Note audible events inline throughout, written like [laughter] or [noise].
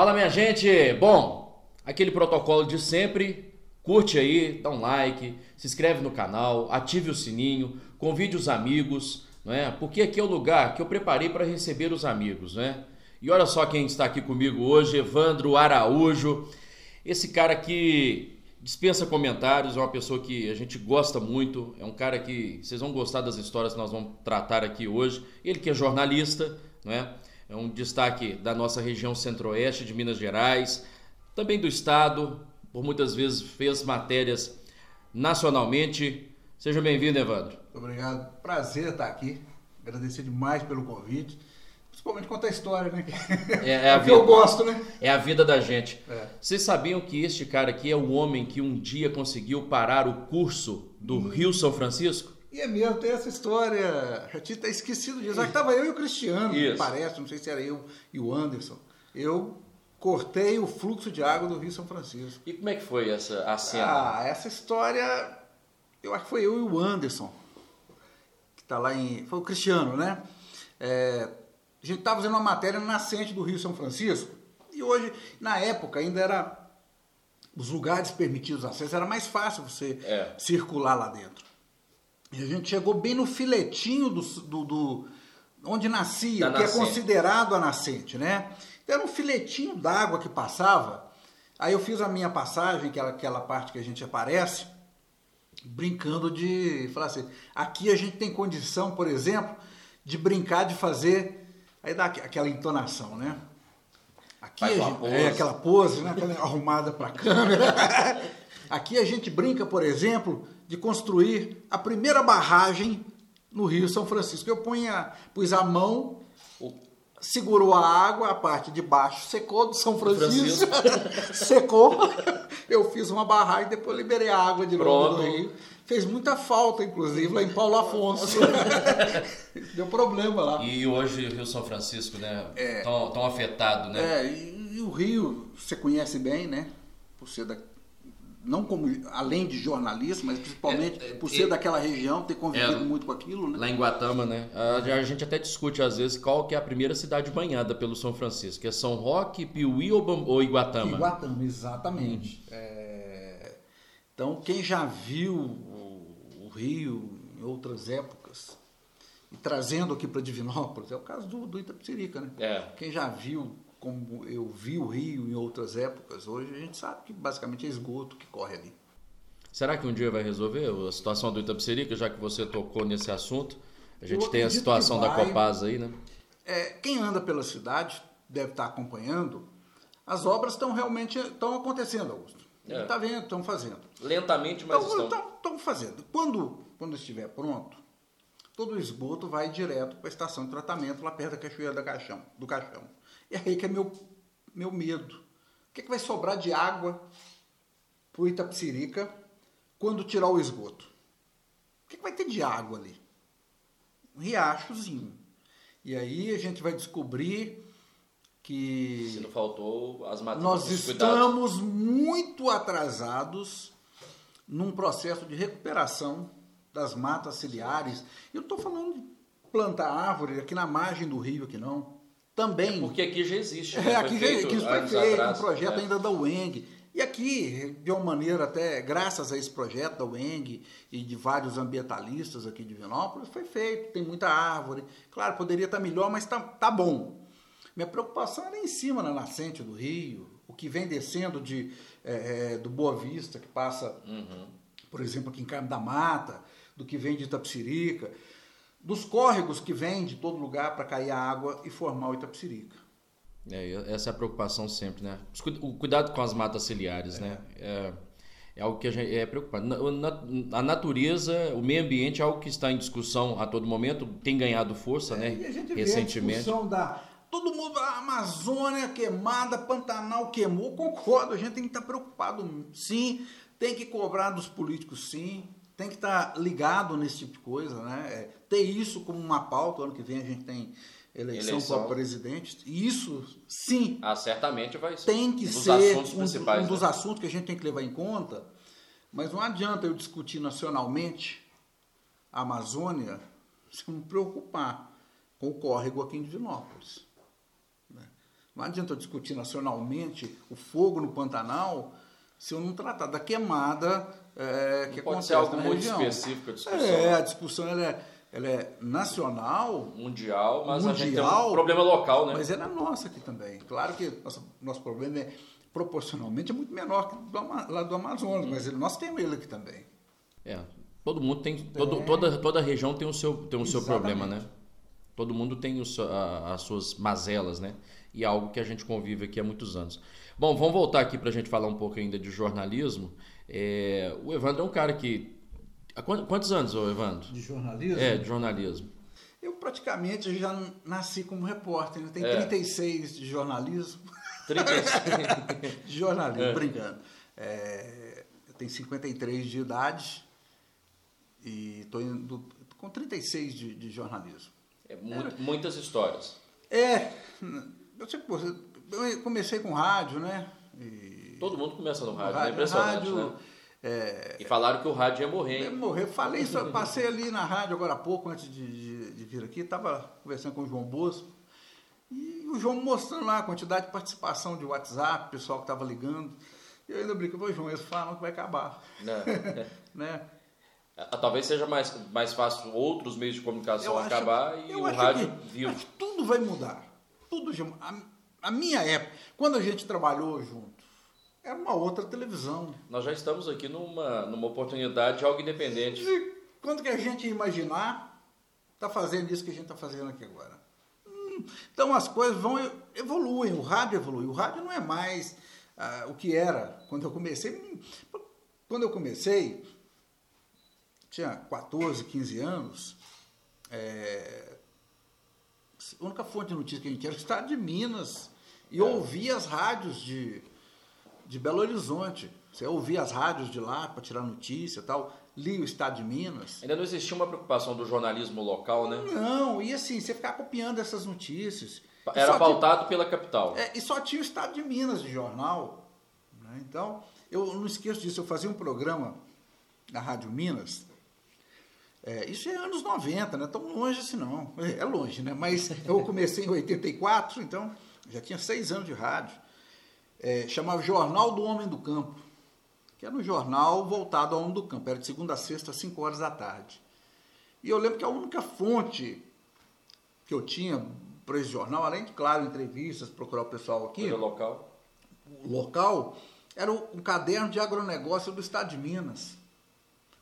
Fala minha gente! Bom, aquele protocolo de sempre, curte aí, dá um like, se inscreve no canal, ative o sininho, convide os amigos, não é? Porque aqui é o lugar que eu preparei para receber os amigos, né? E olha só quem está aqui comigo hoje, Evandro Araújo. Esse cara que dispensa comentários, é uma pessoa que a gente gosta muito, é um cara que vocês vão gostar das histórias que nós vamos tratar aqui hoje. Ele que é jornalista, não é? É um destaque da nossa região centro-oeste de Minas Gerais, também do estado, por muitas vezes fez matérias nacionalmente. Seja bem-vindo, Evandro. Obrigado. Prazer estar aqui. Agradecer demais pelo convite. Principalmente contar a história, né? [laughs] É, é a que vida, eu gosto, né? É a vida da gente. É. Vocês sabiam que este cara aqui é o homem que um dia conseguiu parar o curso do Hum. Rio São Francisco? E é mesmo, tem essa história. Já tinha até esquecido disso. Ah, que tava eu e o Cristiano, Isso. parece, não sei se era eu e o Anderson. Eu cortei o fluxo de água do Rio São Francisco. E como é que foi essa a cena? Ah, essa história, eu acho que foi eu e o Anderson, que tá lá em. Foi o Cristiano, né? É, a gente estava fazendo uma matéria na nascente do Rio São Francisco, e hoje, na época, ainda era. Os lugares permitidos acesso, era mais fácil você É. circular lá dentro. E a gente chegou bem no filetinho do, do, do- onde nascia, Da que nascente. é considerado a nascente, né? Então era um filetinho d'água que passava. Aí eu fiz a minha passagem, aquela, aquela parte que a gente aparece, brincando de falar assim, aqui a gente tem condição, por exemplo, de brincar de fazer, aí dá aqu- aquela entonação, né? Aqui Faz a gente- pose. é aquela pose, né? Aquela [laughs] arrumada para câmera. [laughs] Aqui a gente brinca, por exemplo, de construir a primeira barragem no Rio São Francisco. Eu punha, pus a mão, segurou a água, a parte de baixo secou do São Francisco, [laughs] secou. Eu fiz uma barragem, depois liberei a água de novo Pronto. do Rio. Fez muita falta, inclusive, lá em Paulo Afonso. [laughs] Deu problema lá. E hoje o Rio São Francisco, né? É. Tão, tão afetado, né? É, e, e o Rio, você conhece bem, né? Por ser da. Não como além de jornalista, mas principalmente É, é, por ser e- daquela região, ter convivido É. muito com aquilo, né? Lá em Guatama, né? A, a gente até discute às vezes qual que é a primeira cidade banhada pelo São Francisco. É São Roque, Piuí ou, ou Iguatama? Iguatama, exatamente. É, Então, quem já viu o, o Rio em outras épocas, e trazendo aqui para Divinópolis, é o caso do, do né? É. Quem já viu como eu vi o Rio em outras épocas, hoje a gente sabe que basicamente é esgoto que corre ali. Será que um dia vai resolver a situação do Itapecerica, já que você tocou nesse assunto? A gente tem a situação da. Copasa aí, né? É, quem anda pela cidade deve estar acompanhando. As obras estão realmente estão acontecendo, Augusto. É. Está vendo, estão fazendo. Lentamente, mas Então, estão. então, estão fazendo. Quando, quando estiver pronto, todo o esgoto vai direto para a estação de tratamento lá perto da Cachoeira da Caixão, do Caixão. E aí que é meu, meu medo. O que, que vai sobrar de água para o Itapecerica quando tirar o esgoto? O que, que vai ter de água ali? Um riachozinho. E aí a gente vai descobrir que Se não faltou as matérias. nós estamos muito atrasados num processo de recuperação das matas ciliares. Eu estou falando de plantar árvore aqui na margem do rio, aqui não. Também. Porque aqui já existe. É, né? aqui já que isso foi feito, um projeto É. ainda da UENG. E aqui, de uma maneira até, graças a esse projeto da UENG e de vários ambientalistas aqui de Vinópolis, foi feito, tem muita árvore. Claro, poderia estar melhor, mas está tá bom. Minha preocupação era em cima, na nascente do rio, o que vem descendo de, eh, eh, do Boa Vista, que passa, Uhum. por exemplo, aqui em Carmo da Mata, do que vem de Itapecerica, dos córregos que vêm de todo lugar para cair a água e formar o Itapecerica. É, essa é a preocupação sempre, né? O cuidado com as matas ciliares, né? É, é algo que a gente é preocupante. A natureza, o meio ambiente é algo que está em discussão a todo momento, tem ganhado força, né? E a gente vê a Recentemente. discussão da. Todo mundo, a Amazônia queimada, Pantanal queimou. Concordo, a gente tem que estar preocupado, sim. Tem que cobrar dos políticos, sim. Tem que estar ligado nesse tipo de coisa, né? É, ter isso como uma pauta. Ano que vem a gente tem eleição, Eleição. para presidente. E isso, sim, Ah, certamente vai ser tem que um dos ser um, um dos né? assuntos que a gente tem que levar em conta. Mas não adianta eu discutir nacionalmente a Amazônia [laughs] se eu não me preocupar com o córrego aqui em Divinópolis. né? Não adianta eu discutir nacionalmente o fogo no Pantanal se eu não tratar da queimada é, que Pode acontece ser algo na muito região. específico a discussão. É, a discussão ela é, ela é nacional, Mundial, mas a gente tem Mundial, um problema local, né? mas é nossa aqui também. Claro que nosso, nosso problema é proporcionalmente é muito menor que do, lá do Amazonas, mas ele- nós temos ele aqui também. É, todo mundo tem, todo, toda, toda região tem o seu, tem o seu problema, né? Todo mundo tem a- as suas mazelas, né? E é algo que a gente convive aqui há muitos anos. Bom, vamos voltar aqui para a gente falar um pouco ainda de jornalismo. É, o Evandro é um cara que... há quan- Quantos anos, ô Evandro? De jornalismo? É, de jornalismo. Eu praticamente já nasci como repórter, né? Tem É. 36 de jornalismo. [laughs] 36. de jornalismo, É. brincando. É, eu tenho 53 de idade e estou indo com 36 de, de jornalismo. É, mu- muitas histórias. É, eu, sempre, eu comecei com rádio, né? E, Todo mundo começa no rádio, é rádio, impressionante, rádio, né? é, E falaram que o rádio ia morrer, hein? morrer. Falei isso, passei ali na rádio agora há pouco, antes de, de- de vir aqui, estava conversando com o João Bosco. E o João mostrando lá a quantidade de participação de WhatsApp, o pessoal que estava ligando. E eu ainda brinco, "Pô, João, eles falam que vai acabar. Né? [laughs] né? Ah, Talvez seja mais, mais fácil outros meios de comunicação acho- acabar e o rádio que- que tudo vai mudar. Tudo já- a, a minha época, quando a gente trabalhou junto, era uma outra televisão. Nós já estamos aqui numa, numa oportunidade de algo independente. E quando que a gente imaginar tá fazendo isso que a gente está fazendo aqui agora? Hum, Então as coisas vão evoluem, o rádio evolui. O rádio não é mais ah, o que era quando eu comecei. Hum, Quando eu comecei, tinha 14, 15 anos, é, a única fonte de notícia que a gente tinha era o estado de Minas. E eu ouvia as rádios de, de Belo Horizonte. Você ouvia as rádios de lá para tirar notícia e tal. Lia o estado de Minas. Ainda não existia uma preocupação do jornalismo local, né? Não, e assim, você ficar copiando essas notícias. Era pautado pela capital. tinha- é, e só tinha o estado de Minas de jornal. né? Então, eu não esqueço disso. Eu fazia um programa na Rádio Minas. É, isso é anos 90, não é tão longe assim não. É longe, né? Mas eu comecei em 84, então já tinha seis anos de rádio. É, chamava Jornal do Homem do Campo, que era um jornal voltado ao homem do campo. Era de segunda a sexta, às 5 horas da tarde. E eu lembro que a única fonte que eu tinha para esse jornal, além de, claro, entrevistas, procurar o pessoal aqui, Coisa local. o local, era o- um caderno de agronegócio do estado de Minas.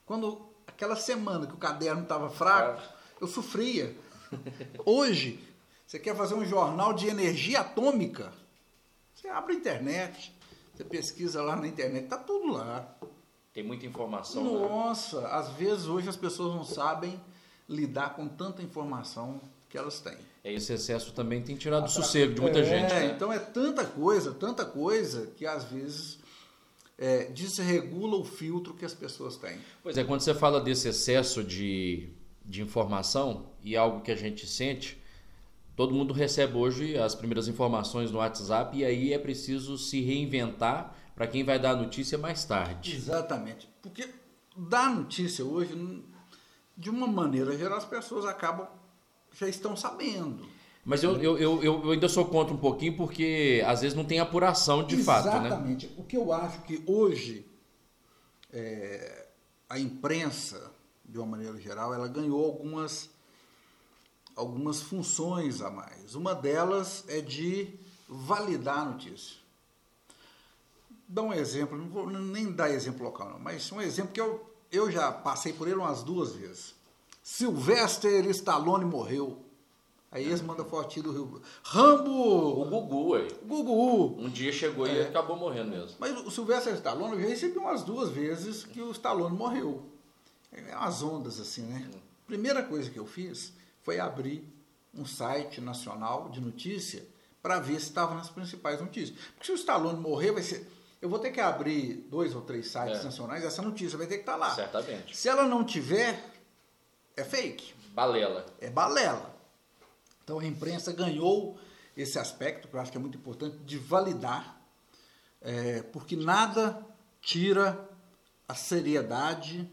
Quando aquela semana que o caderno estava fraco, Ah. eu sofria. [laughs] Hoje, você quer fazer um jornal de energia atômica? Você abre a internet, você pesquisa lá na internet, tá tudo lá. Tem muita informação. né? Nossa, às vezes hoje as pessoas não sabem lidar com tanta informação que elas têm. Esse excesso também tem tirado o sossego de muita É, gente. né? Então é tanta coisa, tanta coisa que às vezes é, desregula o filtro que as pessoas têm. Pois é, quando você fala desse excesso de, de informação e algo que a gente sente, todo mundo recebe hoje as primeiras informações no WhatsApp e aí é preciso se reinventar para quem vai dar a notícia mais tarde. Exatamente. Porque dar notícia hoje, de uma maneira geral, as pessoas acabam, já estão sabendo. Mas eu, eu, eu, eu ainda sou contra um pouquinho porque às vezes não tem apuração de fato, né? Exatamente. O que eu acho que hoje é, a imprensa, de uma maneira geral, ela ganhou algumas, algumas funções a mais. Uma delas é de validar a notícia. Dá um exemplo, não vou nem dar exemplo local, não, mas um exemplo que eu, eu já passei por ele umas duas vezes. Sylvester Stallone morreu. Aí eles mandam fotinho do Rio. Rambo! O Gugu, aí, Gugu! um dia chegou e É. acabou morrendo mesmo. Mas o Sylvester Stallone, eu já recebi umas duas vezes que o Stallone morreu. É umas ondas assim, né? Primeira coisa que eu fiz foi abrir um site nacional de notícia para ver se estava nas principais notícias. Porque se o Stallone morrer, vai ser. Eu vou ter que abrir dois ou três sites É. nacionais, essa notícia vai ter que estar lá. Certamente. Se ela não tiver, é fake Balela. é balela. Então a imprensa ganhou esse aspecto, que eu acho que é muito importante, de validar, é, porque nada tira a seriedade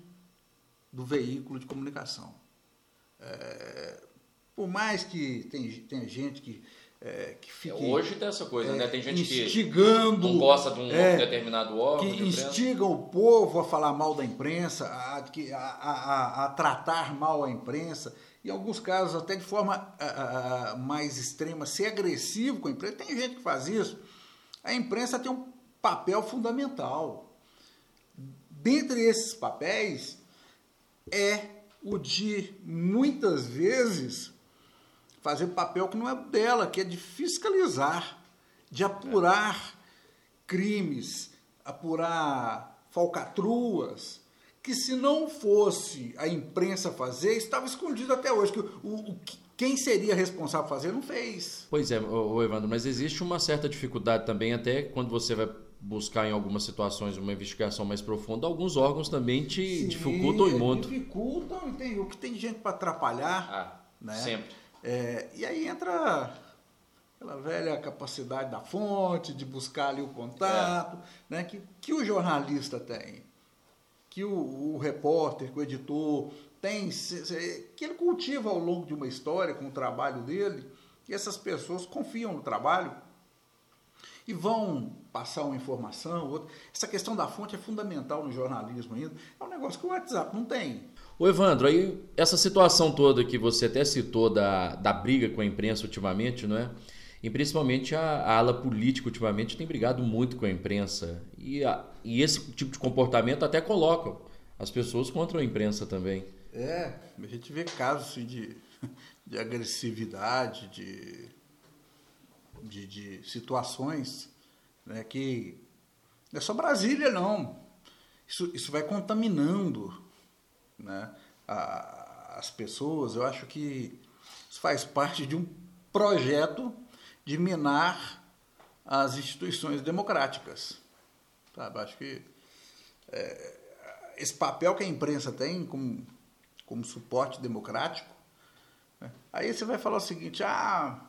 do veículo de comunicação. É, por mais que tem, tenha gente que é, que fique, Hoje tem essa coisa, é, né? Tem gente instigando, que não gosta de um é, determinado órgão. que instigam o povo a falar mal da imprensa, a, a- a- a- tratar mal a imprensa, em alguns casos até de forma mais extrema, ser agressivo com a imprensa. Tem gente que faz isso. A imprensa tem um papel fundamental. Dentre esses papéis é o de muitas vezes fazer papel que não é dela, que é de fiscalizar, de apurar crimes, apurar falcatruas, que se não fosse a imprensa fazer, estava escondido até hoje. Que o, o- quem seria responsável por fazer não fez. Pois é, ô, ô, Evandro, mas existe uma certa dificuldade também, até quando você vai buscar em algumas situações uma investigação mais profunda, alguns órgãos também te Sim, dificultam e muito. Dificultam, tem, o que tem gente para atrapalhar. Ah, né? sempre. É, e aí entra aquela velha capacidade da fonte, de buscar ali o contato, né, que, que o jornalista tem, que o, o repórter, que o editor tem, se- se- que ele cultiva ao longo de uma história com o trabalho dele, e essas pessoas confiam no trabalho e vão passar uma informação, outra. Essa questão da fonte é fundamental no jornalismo ainda. É um negócio que o WhatsApp não tem. Ô Evandro, aí essa situação toda que você até citou da, da briga com a imprensa ultimamente, não é? E principalmente a, a ala política ultimamente tem brigado muito com a imprensa. E, a- e esse tipo de comportamento até coloca as pessoas contra a imprensa também. É, a gente vê casos assim, de, [laughs] de agressividade, de, de, de situações né, que não é só Brasília, não. Isso, isso vai contaminando né, as pessoas. Eu acho que isso faz parte de um projeto de minar as instituições democráticas. Sabe? Acho que é, esse papel que a imprensa tem como, como suporte democrático, né? aí você vai falar o seguinte, ah,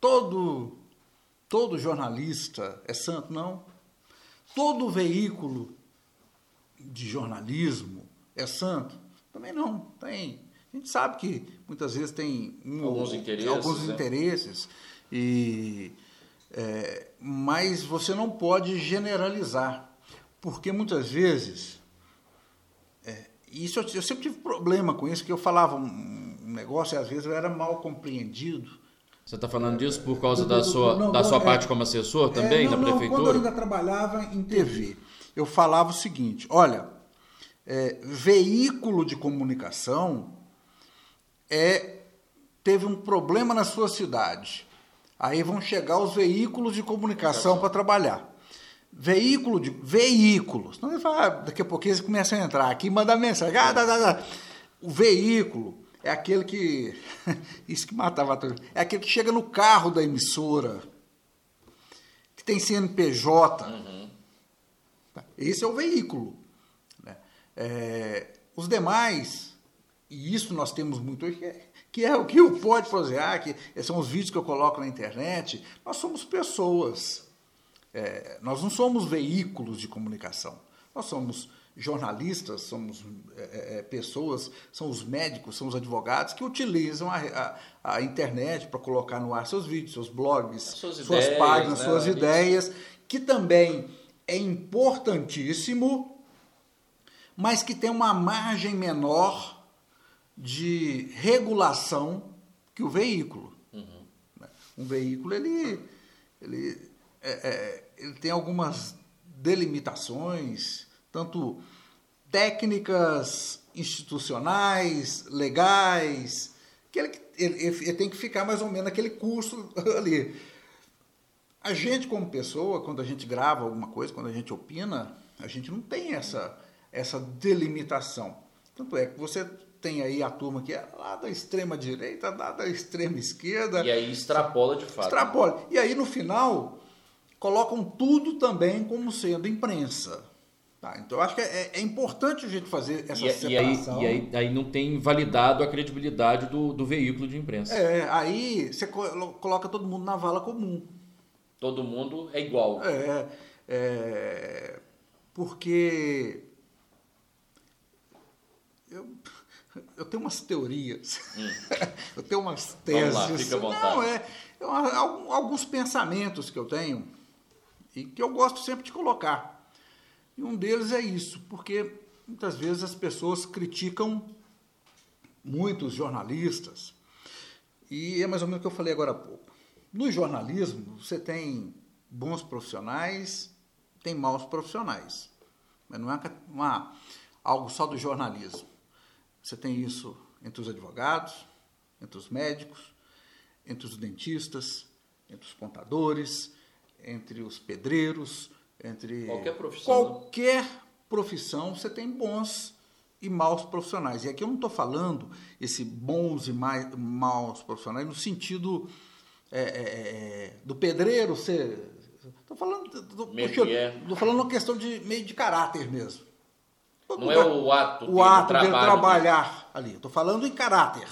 todo, todo jornalista é santo? Não. Todo veículo de jornalismo é santo? Também não, tem. A gente sabe que muitas vezes tem um- Alguns interesses, alguns né? interesses e é, mas você não pode generalizar, porque muitas vezes é, isso eu, eu sempre tive problema com isso, que eu falava um, um negócio e às vezes eu era mal compreendido. Você está falando disso por causa da sua, não, da sua é- parte como assessor também, É, da não, não, prefeitura? quando eu ainda trabalhava em TV, eu falava o seguinte: olha, é, veículo de comunicação é teve um problema na sua cidade. Aí vão chegar os veículos de comunicação para trabalhar. Veículo de veículos. Você fala, ah, daqui a pouquinho eles começam a entrar aqui e mandar mensagem. Ah, dá, dá, dá. O veículo é aquele que. [laughs] Isso que matava tudo. É aquele que chega no carro da emissora, que tem CNPJ. Tá? Esse é o veículo. É, os demais, e isso nós temos muito hoje, que é, é o que o pode fazer, ah, que são os vídeos que eu coloco na internet, nós somos pessoas. É, nós não somos veículos de comunicação. Nós somos jornalistas, somos é, é, pessoas, são os médicos, são os advogados que utilizam a, a, a internet para colocar no ar seus vídeos, seus blogs, Suas suas ideias, páginas, né, suas ideias, que também é importantíssimo, mas que tem uma margem menor de regulação que o veículo. né? Um veículo ele, ele, é- é- ele tem algumas delimitações, tanto técnicas institucionais, legais, que ele, ele- ele tem que ficar mais ou menos naquele curso [laughs] ali. A gente, como pessoa, quando a gente grava alguma coisa, quando a gente opina, a gente não tem essa, essa delimitação. Tanto é que você tem aí a turma que é lá da extrema direita, lá da extrema esquerda. E aí extrapola de fato. Extrapola. E aí, no final, colocam tudo também como sendo imprensa. Tá? Então, eu acho que é, é importante a gente fazer essa E, e aí, separação. e aí, aí não tem validado a credibilidade do, do veículo de imprensa. É, aí você co- coloca todo mundo na vala comum. Todo mundo é igual. É, é, porque eu eu tenho umas teorias, hum. [laughs] eu tenho umas teses. Vamos lá, fica à vontade. Não, é, alguns pensamentos que eu tenho e que eu gosto sempre de colocar. E um deles é isso, porque muitas vezes as pessoas criticam muitos jornalistas, e é mais ou menos o que eu falei agora há pouco. No jornalismo, você tem bons profissionais, tem maus profissionais. Mas não é uma, algo só do jornalismo. Você tem isso entre os advogados, entre os médicos, entre os dentistas, entre os contadores, entre os pedreiros, entre qualquer profissão. Qualquer profissão você tem bons e maus profissionais. E aqui eu não estou falando esse bons e mais, maus profissionais no sentido é, é, é do pedreiro ser. Estou falando. Estou falando uma questão de meio de caráter mesmo. Não é o ato, o ato de trabalhar ali. Estou falando em caráter,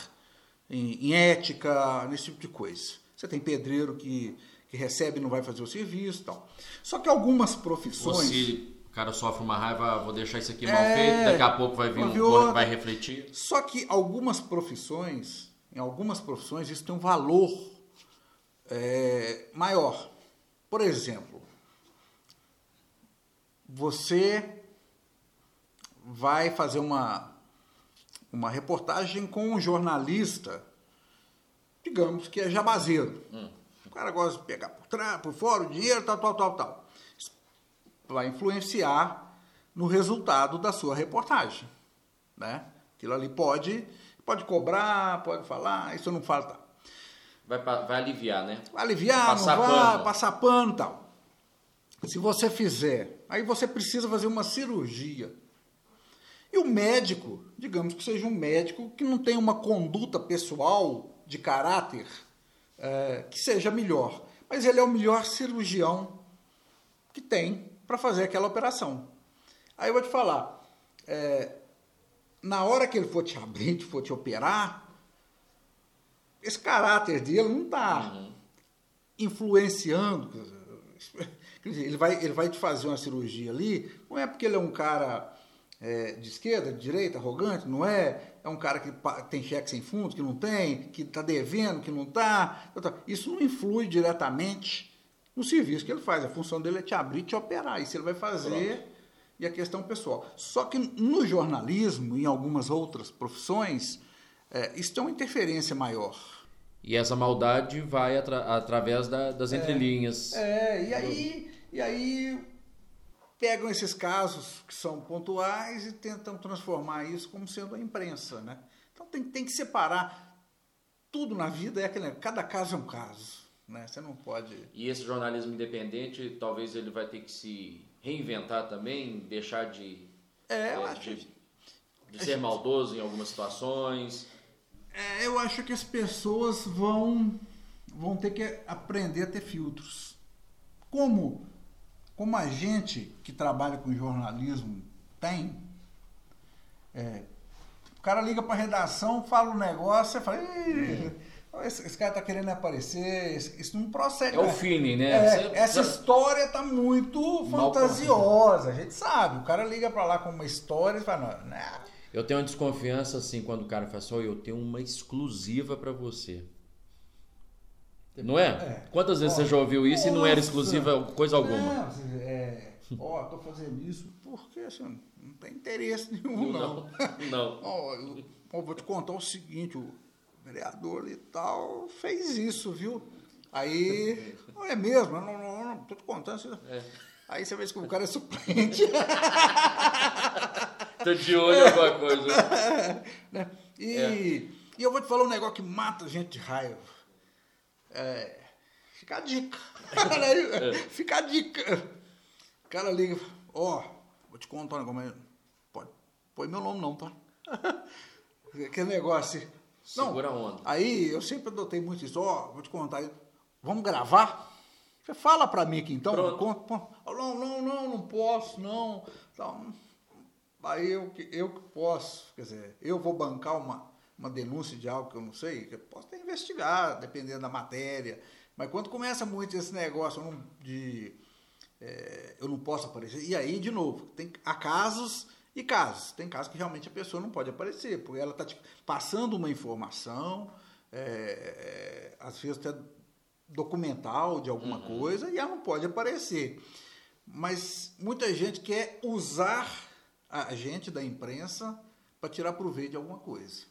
em, em, ética, nesse tipo de coisa. Você tem pedreiro que, que recebe e não vai fazer o serviço tal. Só que algumas profissões. Se o cara sofre uma raiva, vou deixar isso aqui mal é, feito, daqui a pouco vai vir um, vai refletir. Só que algumas profissões, em algumas profissões, isso tem um valor é, maior. Por exemplo, você vai fazer uma, uma reportagem com um jornalista, digamos que é jabazeiro. Hum. O cara gosta de pegar por, trás, por fora o dinheiro, tal, tal, tal, tal. Vai influenciar no resultado da sua reportagem. Né? Aquilo ali pode, pode cobrar, pode falar, isso não fala. Tá. Vai, vai aliviar, né? Vai aliviar, passar não vai, pano. passar pano e tal. Se você fizer, aí você precisa fazer uma cirurgia e o médico, digamos que seja um médico que não tem uma conduta pessoal de caráter é, que seja melhor, mas ele é o melhor cirurgião que tem para fazer aquela operação. Aí eu vou te falar, é, na hora que ele for te abrir, for te operar, esse caráter dele não está uhum. influenciando. Dizer, ele, vai, ele vai te fazer uma cirurgia ali, não é porque ele é um cara é, de esquerda, de direita, arrogante, não é? É um cara que tem cheque sem fundos, que não tem, que está devendo, que não está. Isso não influi diretamente no serviço que ele faz. A função dele é te abrir, te operar. Isso ele vai fazer Pronto. e a questão pessoal. Só que no jornalismo e em algumas outras profissões, é, isso tem uma interferência maior. E essa maldade vai atra através da, das é, entrelinhas. É, e aí, e aí pegam esses casos que são pontuais e tentam transformar isso como sendo a imprensa, né? Então tem, tem que separar tudo na vida é aquele, cada caso é um caso, né? Você não pode. E esse jornalismo independente, talvez ele vai ter que se reinventar também, deixar de é, é, de, de ser maldoso em algumas situações. É, eu acho que as pessoas vão vão ter que aprender a ter filtros. Como como a gente que trabalha com jornalismo tem, é, o cara liga para a redação, fala um negócio, você fala, esse, esse, cara tá querendo aparecer, isso não procede. É o feeling, né? É, você, essa você... história tá muito fantasiosa, a gente sabe. O cara liga para lá com uma história e fala, não, não. Eu tenho uma desconfiança assim quando o cara fala assim, oh, eu tenho uma exclusiva para você. Não é? é. Quantas vezes ó, você já ouviu isso nossa, e não era exclusiva coisa alguma? Não, é, ó, tô fazendo isso porque assim, não tem interesse [laughs] nenhum, não. Não. [laughs] ó, eu, ó, vou te contar o seguinte, o vereador e tal fez isso, viu? Aí, não [laughs] é mesmo, não, não, não, tô te contando. É. Aí você vê que o cara é suplente. tô de olho em alguma coisa. Né? E, é. e eu vou te falar um negócio que mata a gente de raiva. É, fica a dica. É. [laughs] [laughs] fica a dica. O cara liga, ó, oh, vou te contar um negócio, mas pode, põe meu nome não, tá? [laughs] Aquele negócio assim. Segura não, onda. Aí eu sempre adotei muito isso, ó, oh, vou te contar, vamos gravar? Você fala pra mim aqui então, conta, não, não, não, não posso, não. Então, aí eu, eu que posso, quer dizer, eu vou bancar uma, uma denúncia de algo que eu não sei, que eu posso até investigar, dependendo da matéria. Mas quando começa muito esse negócio de é, eu não posso aparecer, e aí, de novo, tem, há casos E casos, tem casos que realmente a pessoa não pode aparecer, porque ela está passando uma informação, é, às vezes até documental de alguma uhum. coisa, e ela não pode aparecer. Mas muita gente quer usar a gente da imprensa para tirar proveito de alguma coisa.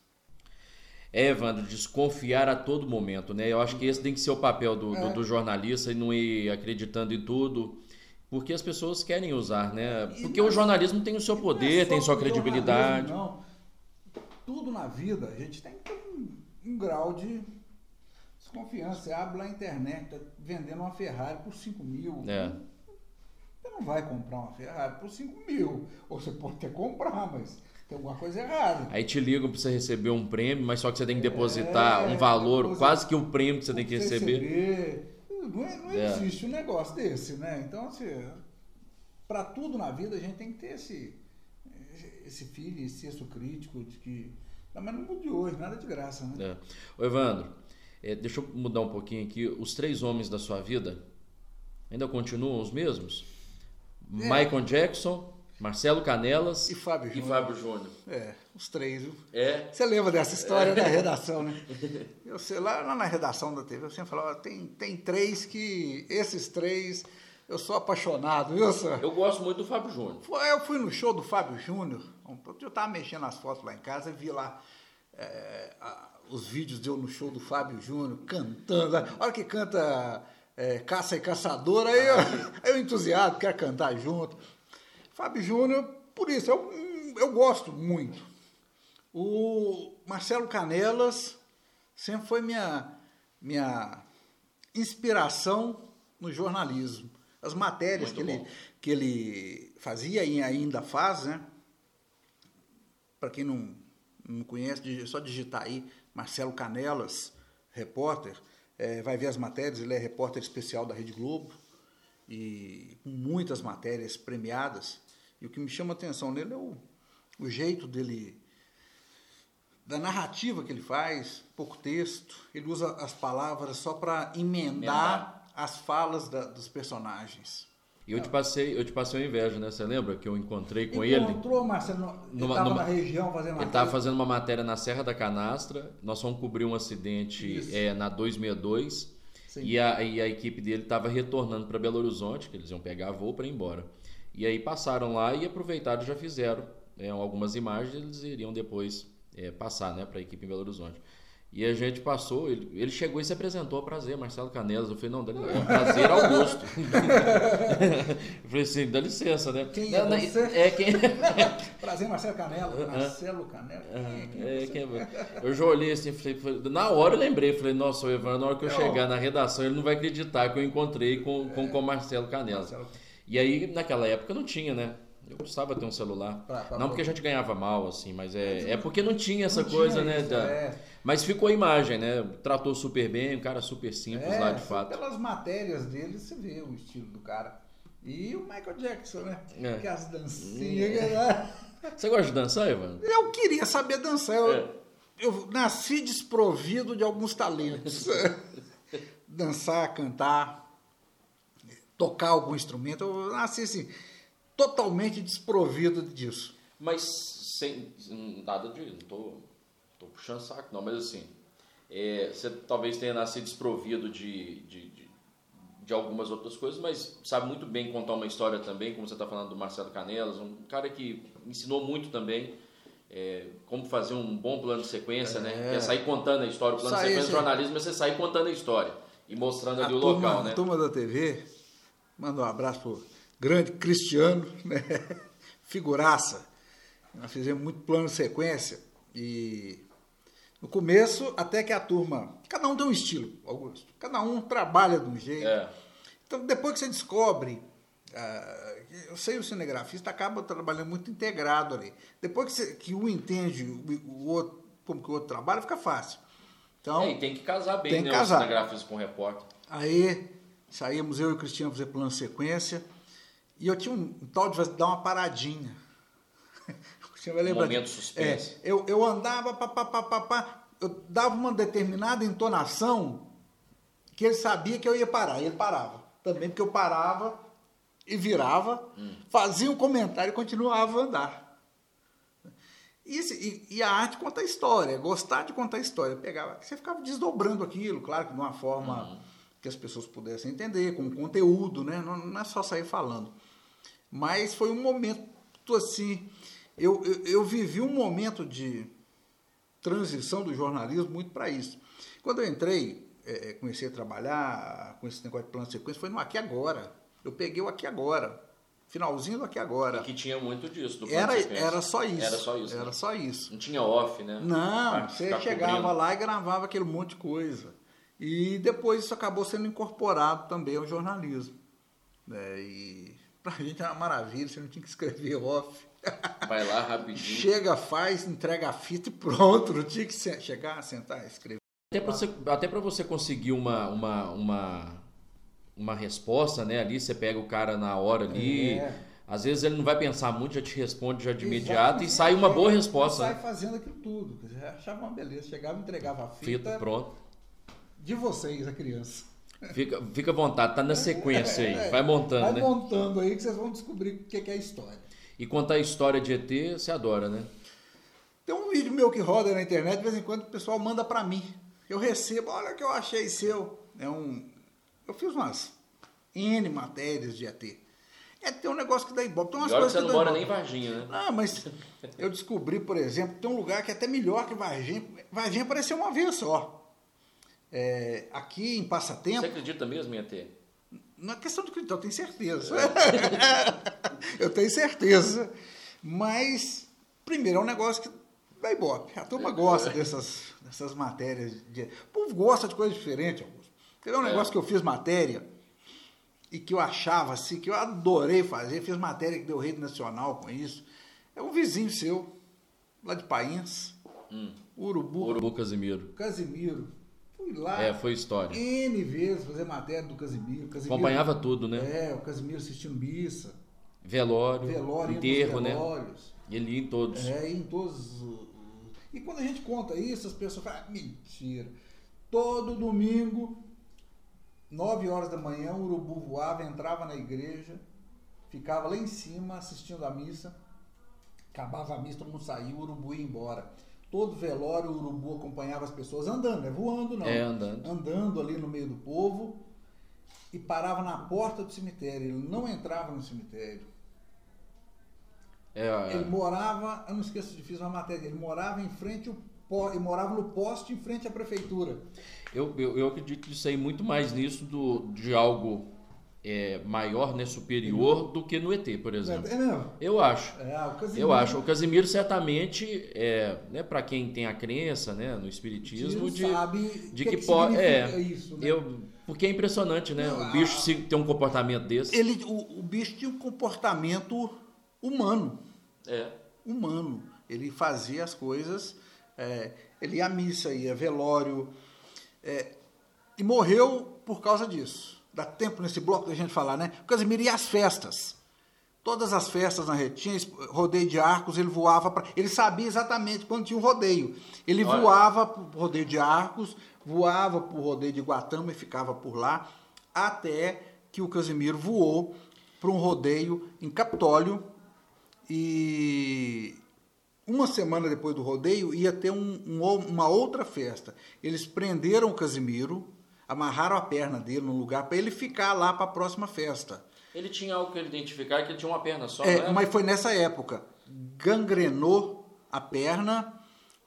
É, Evandro, desconfiar a todo momento, né? Eu acho que esse tem que ser o papel do, é. do, do jornalista e não ir acreditando em tudo porque as pessoas querem usar, né? Porque o jornalismo tem o seu poder, é tem sua credibilidade. Não. Tudo na vida a gente tem que ter um, um grau de desconfiança. Você abre lá a internet, tá vendendo uma Ferrari por 5 mil. É. Você não vai comprar uma Ferrari por 5 mil. Ou você pode até comprar, mas tem alguma coisa errada. Aí te ligam para você receber um prêmio, mas só que você tem que depositar é, um valor, quase que o prêmio que você tem que receber. receber não, é, não é. existe um negócio desse, né? Então, assim, para tudo na vida a gente tem que ter esse, esse filho, esse senso crítico de que. Mas no mundo de hoje, nada de graça, né? É. Ô, Evandro, é, deixa eu mudar um pouquinho aqui. Os três homens da sua vida ainda continuam os mesmos? É. Michael Jackson, Marcelo Canelas e Fábio Júnior. E Fábio Júnior. É, os três, viu? É. Você lembra dessa história é. da redação, né? [laughs] Eu sei, lá, lá na redação da TV, eu sempre falava, tem, tem três que. Esses três, eu sou apaixonado, viu, senhor? Eu gosto muito do Fábio Júnior. Eu fui no show do Fábio Júnior, eu estava mexendo as fotos lá em casa e vi lá. É, os vídeos de eu no show do Fábio Júnior, cantando. A hora que canta é, Caça e Caçador, aí eu, aí eu entusiasmo, quero cantar junto. Fábio Júnior, por isso, eu, eu gosto muito. O Marcelo Canelas sempre foi minha, minha inspiração no jornalismo. As matérias que ele, que ele fazia e ainda faz, né? Para quem não, não conhece, é só digitar aí Marcelo Canelas, repórter, é, vai ver as matérias, ele é repórter especial da Rede Globo e com muitas matérias premiadas. E o que me chama a atenção nele é o, o jeito dele, da narrativa que ele faz, pouco texto. Ele usa as palavras só para emendar, emendar, as falas da, dos personagens. E eu te passei, eu te passei uma inveja, né? Você lembra que eu encontrei com ele? Encontrou, Marcelo, ele estava na região fazendo Ele estava fazendo uma matéria na Serra da Canastra. Nós fomos cobrir um acidente é, na 262. E a, e a equipe dele estava retornando para Belo Horizonte, que eles iam pegar voo para ir embora. E aí passaram lá e aproveitaram e já fizeram é, algumas imagens, eles iriam depois é, passar né, para a equipe em Belo Horizonte. E a gente passou, ele, ele chegou e se apresentou, prazer, Marcelo Canelas. Eu falei, não, dá licença, prazer Augusto. [laughs] eu falei assim, dá licença, né? Quem é não, você? É quem... [laughs] prazer, Marcelo Canela. Marcelo Canela. Quem é, quem é, eu já olhei assim, falei, na hora eu lembrei, falei, nossa, o Evandro, na hora que eu é, chegar ó. na redação, ele não vai acreditar que eu encontrei com, com, com Marcelo Canelas. Marcelo. E aí, naquela época, não tinha, né? Eu precisava ter um celular. Pra, pra não porque a gente ganhava mal, assim, mas é, é porque não tinha essa não coisa, tinha né? Isso, da... é. Mas ficou a imagem, né? Tratou super bem, um cara super simples é, lá, de fato. Pelas matérias dele, você vê o estilo do cara. E o Michael Jackson, né? É. Que as dancinhas. É. Você gosta de dançar, Ivan? Eu queria saber dançar. Eu, é. eu nasci desprovido de alguns talentos. [laughs] dançar, cantar tocar algum instrumento. Eu nasci assim, totalmente desprovido disso. Mas sem nada de. Não tô, tô puxando saco, não, mas assim. É, você talvez tenha nascido desprovido de, de, de, de, algumas outras coisas, mas sabe muito bem contar uma história também, como você está falando do Marcelo Canelas, um cara que ensinou muito também. É, como fazer um bom plano de sequência, né? é. né? É sair contando a história. O plano de sequência do jornalismo é você sair contando a história e mostrando ali a o turma, local, né? A turma da TV Manda um abraço pro grande Cristiano, [laughs] né? figuraça. Nós fizemos muito plano de sequência e no começo até que a turma, cada um tem um estilo, Augusto. Cada um trabalha de um jeito. É. Então depois que você descobre, uh, eu sei o cinegrafista acaba trabalhando muito integrado ali. Depois que, você, que um entende o, outro, como que o outro trabalha, fica fácil. Então, é, tem que casar bem, tem né, casar. o cinegrafista com o repórter. Aí Saímos eu e o Cristiano fazer plano sequência. E eu tinha um, um tal de dar uma paradinha. [laughs] Você vai lembrar. Um momento suspense. É, eu, eu andava, pá, pá, pá, pá, pá, eu dava uma determinada entonação que ele sabia que eu ia parar. E ele parava. Também porque eu parava e virava, hum. fazia um comentário e continuava a andar. E, e, e, a arte conta a história, gostar de contar a história. Pegava, você ficava desdobrando aquilo, claro que de uma forma uhum. Que as pessoas pudessem entender, com conteúdo, né? Não, não, é só sair falando. Mas foi um momento assim. Eu, eu, eu vivi um momento de transição do jornalismo muito para isso. Quando eu entrei, é, comecei a trabalhar com esse negócio de plano de sequência, foi no Aqui Agora. Eu peguei o Aqui Agora finalzinho do aqui agora. E que tinha muito disso. era, era só isso. Era só isso. Era né? só isso. Não tinha off, né? Não, você chegava cobrindo. lá e gravava aquele monte de coisa. E depois isso acabou sendo incorporado também ao jornalismo. É, e pra [laughs] gente era uma maravilha, você não tinha que escrever [laughs] off. Vai lá rapidinho. Chega, faz, entrega a fita e pronto. Não tinha que chegar, sentar, escrever. Até para você, até você conseguir uma, uma, uma uma resposta, né? Ali você pega o cara na hora ali. É. Às vezes ele não vai pensar muito, já te responde já de imediato e sai uma boa resposta. Sai fazendo aquilo tudo. Achava uma beleza. Chegava, entregava a fita. Fita, pronto. De vocês, a criança. Fica, fica à vontade, tá na sequência aí. É, vai montando, vai né? montando aí que vocês vão descobrir o que é a história. E contar a história de ET, você adora, né? Tem um vídeo meu que roda na internet, de vez em quando o pessoal manda para mim. Eu recebo, olha o que eu achei seu. É um, eu fiz umas N matérias de ET. É ter um negócio que dá ibope. Tem umas coisas que você não mora nem em Varginha, né? Não, mas eu descobri, por exemplo, tem um lugar que é até melhor que Varginha. Varginha apareceu uma vez só. É, aqui em Passatempo. Você acredita mesmo em ET? Não é questão de acreditar, eu tenho certeza. É. [laughs] eu tenho certeza. Mas, primeiro, é um negócio que dá ibope. A turma gosta dessas, dessas matérias. De... O povo gosta de coisa diferente, Augusto. Ver um é. negócio que eu fiz matéria? e que eu achava assim, que eu adorei fazer, fiz matéria que deu rede nacional com isso. É um vizinho seu, lá de Painhas, hum. Urubu. Urubu Casimiro. Casimiro. Fui lá. É, foi história. N vezes fazer matéria do Casimiro. Casimiro Acompanhava tudo, né? É, o Casimiro assistindo missa. Velório. Velório, enterro, né? Ele ia em todos. É, em todos. E quando a gente conta isso, as pessoas falam, ah, mentira. Todo domingo 9 horas da manhã, o urubu voava, entrava na igreja, ficava lá em cima assistindo a missa. Acabava a missa, todo mundo saiu, o urubu ia embora. Todo velório, o urubu acompanhava as pessoas andando, é voando não. É, andando. Andando ali no meio do povo e parava na porta do cemitério. Ele não entrava no cemitério. É, é. Ele morava, eu não esqueço de fiz uma matéria, ele morava em frente, ele morava no poste em frente à prefeitura. Eu, eu, eu acredito que isso aí muito mais nisso do, de algo é, maior, né, superior do que no ET, por exemplo. É mesmo? Eu acho. É, o Casimiro. Eu acho. O Casimiro certamente é, né, para quem tem a crença, né, no espiritismo de, de que, que pode é isso, né? eu porque é impressionante, né? Não, o bicho se tem um comportamento desse. Ele o, o bicho tinha um comportamento humano. É. Humano. Ele fazia as coisas, é, ele ia à missa, ia velório, é, e morreu por causa disso. Dá tempo nesse bloco da gente falar, né? O Casimiro ia às festas. Todas as festas na Retinha, rodeio de arcos, ele voava para. Ele sabia exatamente quando tinha um rodeio. Ele Olha. voava para o rodeio de arcos, voava para o rodeio de Guatama e ficava por lá, até que o Casimiro voou para um rodeio em Capitólio e uma semana depois do rodeio, ia ter um, um, uma outra festa. Eles prenderam o Casimiro, amarraram a perna dele num lugar para ele ficar lá para a próxima festa. Ele tinha algo que ele identificar, que ele tinha uma perna só, é, né? Mas foi nessa época. Gangrenou a perna,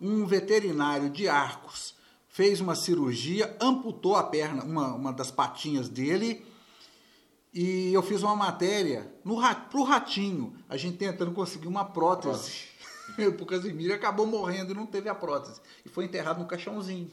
um veterinário de Arcos fez uma cirurgia, amputou a perna, uma, uma das patinhas dele, e eu fiz uma matéria para o Ratinho, a gente tentando conseguir uma prótese. prótese [laughs] pro Casimiro acabou morrendo e não teve a prótese. E foi enterrado no caixãozinho.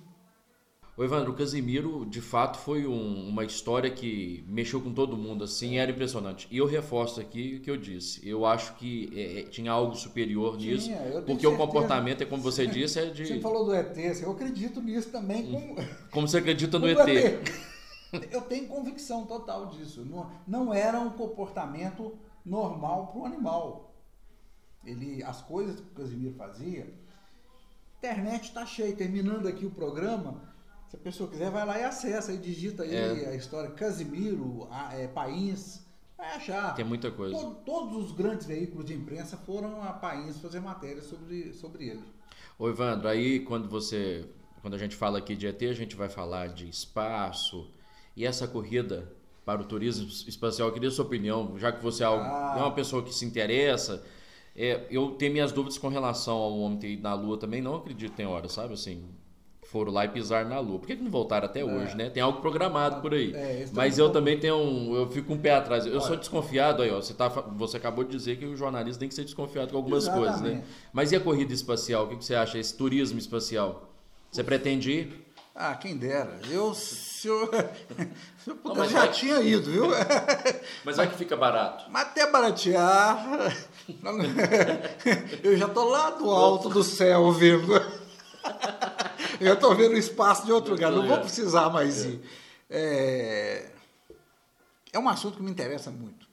O Evandro, Casimiro, de fato, foi um, uma história que mexeu com todo mundo, assim, era impressionante. E eu reforço aqui o que eu disse. Eu acho que é, é tinha algo superior tinha, nisso, porque certeza. o comportamento, é como você disse, é de... Você falou do ET, assim, eu acredito nisso também. Como, como você acredita no ET. ET. Eu tenho convicção total disso. Não, não era um comportamento normal para o animal ele, as coisas que o Casimiro fazia, internet está cheia. Terminando aqui o programa, se a pessoa quiser, vai lá e acessa, e digita aí é. a história Casimiro, a, é, País, Vai achar. Tem muita coisa. Todo- todos os grandes veículos de imprensa foram a país fazer matéria sobre, sobre ele. Ô Evandro, aí quando você. Quando a gente fala aqui de ET, a gente vai falar de espaço. E essa corrida para o turismo espacial, eu queria a sua opinião, já que você é Ah. é uma pessoa que se interessa. é, eu tenho minhas dúvidas com relação ao homem ter ido na Lua também, não acredito tem hora, sabe? Assim, foram lá e pisaram na Lua. Por que, que não voltaram até hoje, né? Tem algo programado por aí. É, Mas é eu também tenho um. Eu fico com um pé atrás. Eu sou Olha. desconfiado aí, ó. Você, tá, você acabou de dizer que o jornalista tem que ser desconfiado com algumas coisas, né? Exatamente. Mas e a corrida espacial? O que que você acha? Esse turismo espacial? Você pretende ir? Ah, quem dera. Eu, se eu, [laughs] se eu pudesse, mas já vai- tinha ido, viu? [laughs] Mas vai que fica barato. Mas até baratear. [laughs] Eu já tô lá do alto do céu vendo. Eu tô vendo o espaço de outro lugar, não vou precisar mais ir. É, é um assunto que me interessa muito.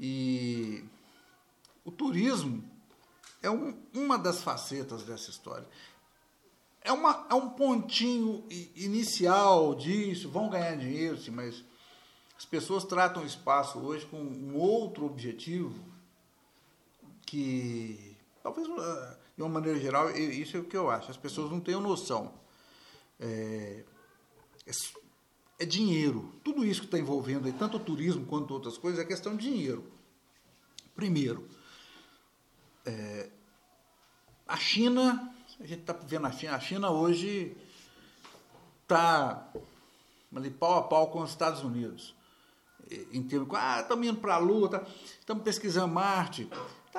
E o turismo é um- uma das facetas dessa história. É, uma, é um pontinho inicial disso, vão ganhar dinheiro, sim, mas as pessoas tratam o espaço hoje com um outro objetivo que, talvez, ah, de uma maneira geral, isso é o que eu acho, as pessoas não têm noção. É, é é dinheiro. Tudo isso que está envolvendo aí, tanto o turismo quanto outras coisas, é questão de dinheiro. Primeiro, é, a China, a gente está vendo a China, a China hoje está ali pau a pau com os Estados Unidos. Em termos, ah, estamos indo para a Lua, estamos pesquisando Marte,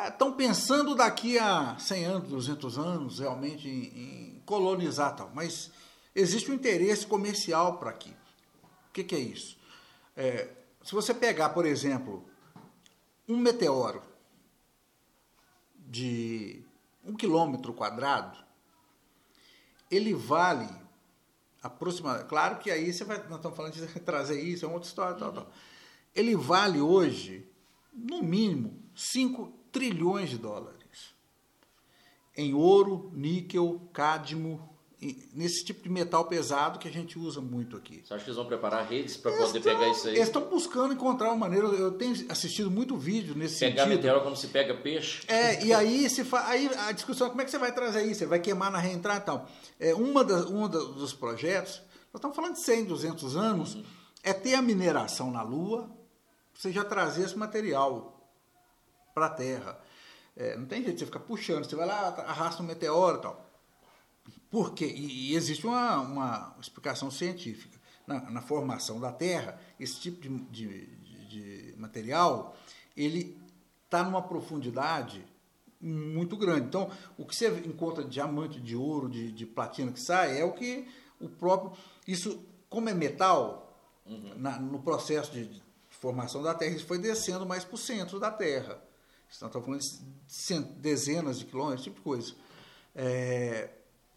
estão pensando daqui a 100 anos, 200 anos, realmente, em, em colonizar tal. Mas existe um interesse comercial para aqui. O que, que é isso? É, se você pegar, por exemplo, um meteoro de um quilômetro quadrado, ele vale aproximadamente. Claro que aí você vai. Nós estamos falando de [laughs] trazer isso, é uma outra história. Tal, tal. Ele vale hoje, no mínimo, 5 trilhões de dólares. Em ouro, níquel, cádmio, nesse tipo de metal pesado que a gente usa muito aqui. Você acha que eles vão preparar redes para poder estão- pegar isso aí? Eles estão buscando encontrar uma maneira. Eu tenho assistido muito vídeo nesse Pegar sentido. meteoro quando se pega peixe? É, e aí, se fa... aí a discussão é como é que você vai trazer isso? Você vai queimar na reentrada e tal. É, uma das, um dos projetos, nós estamos falando de 100, 200 anos, é ter a mineração na Lua, você já trazer esse material para a Terra. É, não tem jeito você ficar puxando, você vai lá, arrasta um meteoro e tal. Por quê? E, e existe uma, uma explicação científica. Na, na formação da Terra, esse tipo de, de, de- material, ele está numa profundidade muito grande. Então, o que você encontra de diamante, de ouro, de, de platina que sai, é o que o próprio... Isso, como é metal, na- no processo de, de formação da Terra, isso foi descendo mais para o centro da Terra. Estamos falando de dezenas de quilômetros, tipo de coisa. É,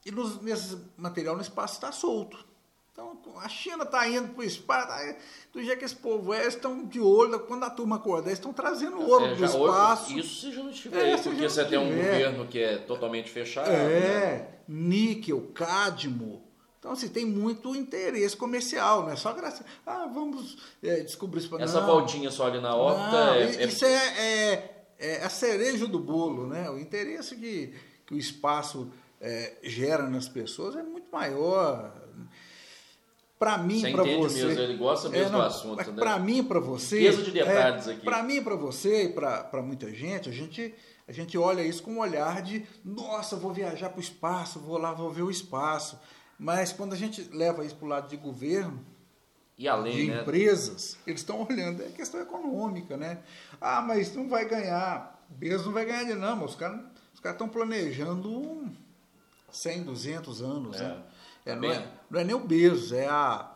e nos, nesse material no espaço está solto. Então, a China está indo para o espaço, tá, do jeito que esse povo é, eles estão de olho, quando a turma acordar, eles estão trazendo ouro É, do espaço. isso se estiver É, aí, se porque você tem um governo que é totalmente fechado. né? É, níquel, cádmio. Então, assim, tem muito interesse comercial, não é só graça. Ah, vamos é, descobrir isso. Essa Não. voltinha só ali na órbita Não, é, é- Isso é, é, é a cereja do bolo, né? O interesse que, que o espaço é, gera nas pessoas é muito maior. Para mim, para você. mesmo, ele gosta mesmo do assunto, né? Para mim, para você. Riqueza de detalhes aqui. Para mim, para você e para muita gente, a gente a gente olha isso com um olhar de, nossa, vou viajar para o espaço, vou lá, vou ver o espaço. Mas quando a gente leva isso para o lado de governo, e além, de né? empresas, eles estão olhando, é questão econômica, né? Ah, mas não vai ganhar, Bezos não vai ganhar de não, mas os caras estão planejando um 100, 200 anos, É. né? É, não, é, não é nem o Bezos, é a,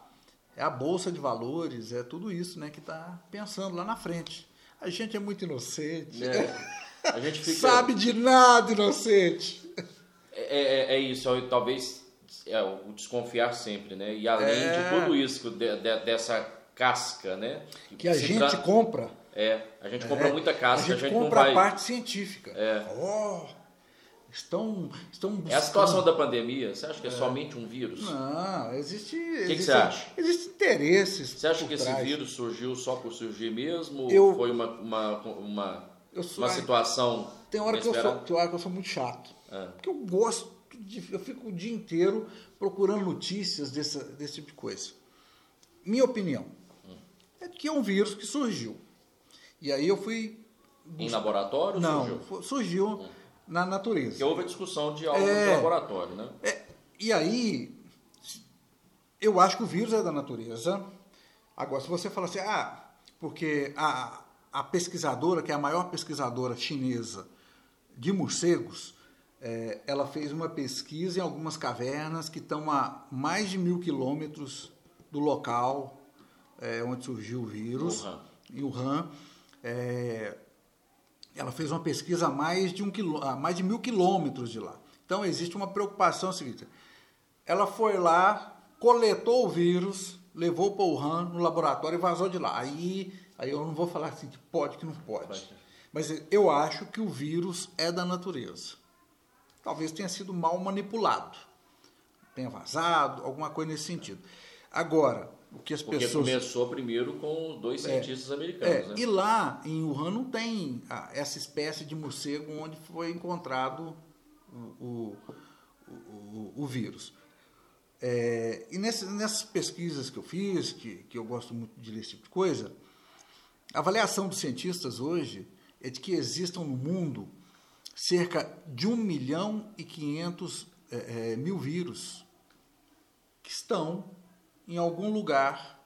é a Bolsa de Valores, é tudo isso, né, que está pensando lá na frente. A gente é muito inocente, É, a gente [laughs] fica. sabe de nada, inocente. É, é, é isso, é, talvez é, o desconfiar sempre, né? E além É. de tudo isso, de- de- dessa casca, né? Que a gente tra- compra. É, a gente compra É, muita casca, a gente não compra vai. a parte científica. É. Oh, estão, estão buscando... É a situação da pandemia, você acha que é, somente um vírus? Não, existe... O que, existe, que você acha? Existem interesses Você acha que esse trás. vírus surgiu só por surgir mesmo? Eu- ou foi uma, uma, uma, sou- uma situação Tem hora, que eu sou, tem hora que eu sou muito chato. É. Porque eu gosto. Eu fico o dia inteiro procurando notícias dessa, desse tipo de coisa. Minha opinião é que é um vírus que surgiu. E aí eu fui. Em laboratório Não, surgiu? surgiu na natureza. Porque houve a discussão de algo É. de laboratório, né? É, e aí, eu acho que o vírus é da natureza. Agora, se você falar assim, ah, porque a, a pesquisadora, que é a maior pesquisadora chinesa de morcegos, é, ela fez uma pesquisa em algumas cavernas que estão a mais de mil quilômetros do local é, onde surgiu o vírus, Wuhan. em Wuhan. É, ela fez uma pesquisa a mais de, um quilô, a mais de mil quilômetros de lá. Então existe uma preocupação seguinte. Ela foi lá, coletou o vírus, levou para o Wuhan no laboratório e vazou de lá. Aí, aí eu não vou falar assim que pode, que não pode. Pode. Mas eu acho que o vírus é da natureza. Talvez tenha sido mal manipulado. Tenha vazado, alguma coisa nesse sentido. Agora, o que as Porque pessoas. começou primeiro com dois cientistas É, americanos, né? e lá em Wuhan não tem ah, essa espécie de morcego onde foi encontrado o, o, o- o vírus. É, e nesse- nessas pesquisas que eu fiz, que, que eu gosto muito de ler esse tipo de coisa, a avaliação dos cientistas hoje é de que existam no mundo cerca de 1 milhão e 500 eh, eh, mil vírus que estão em algum lugar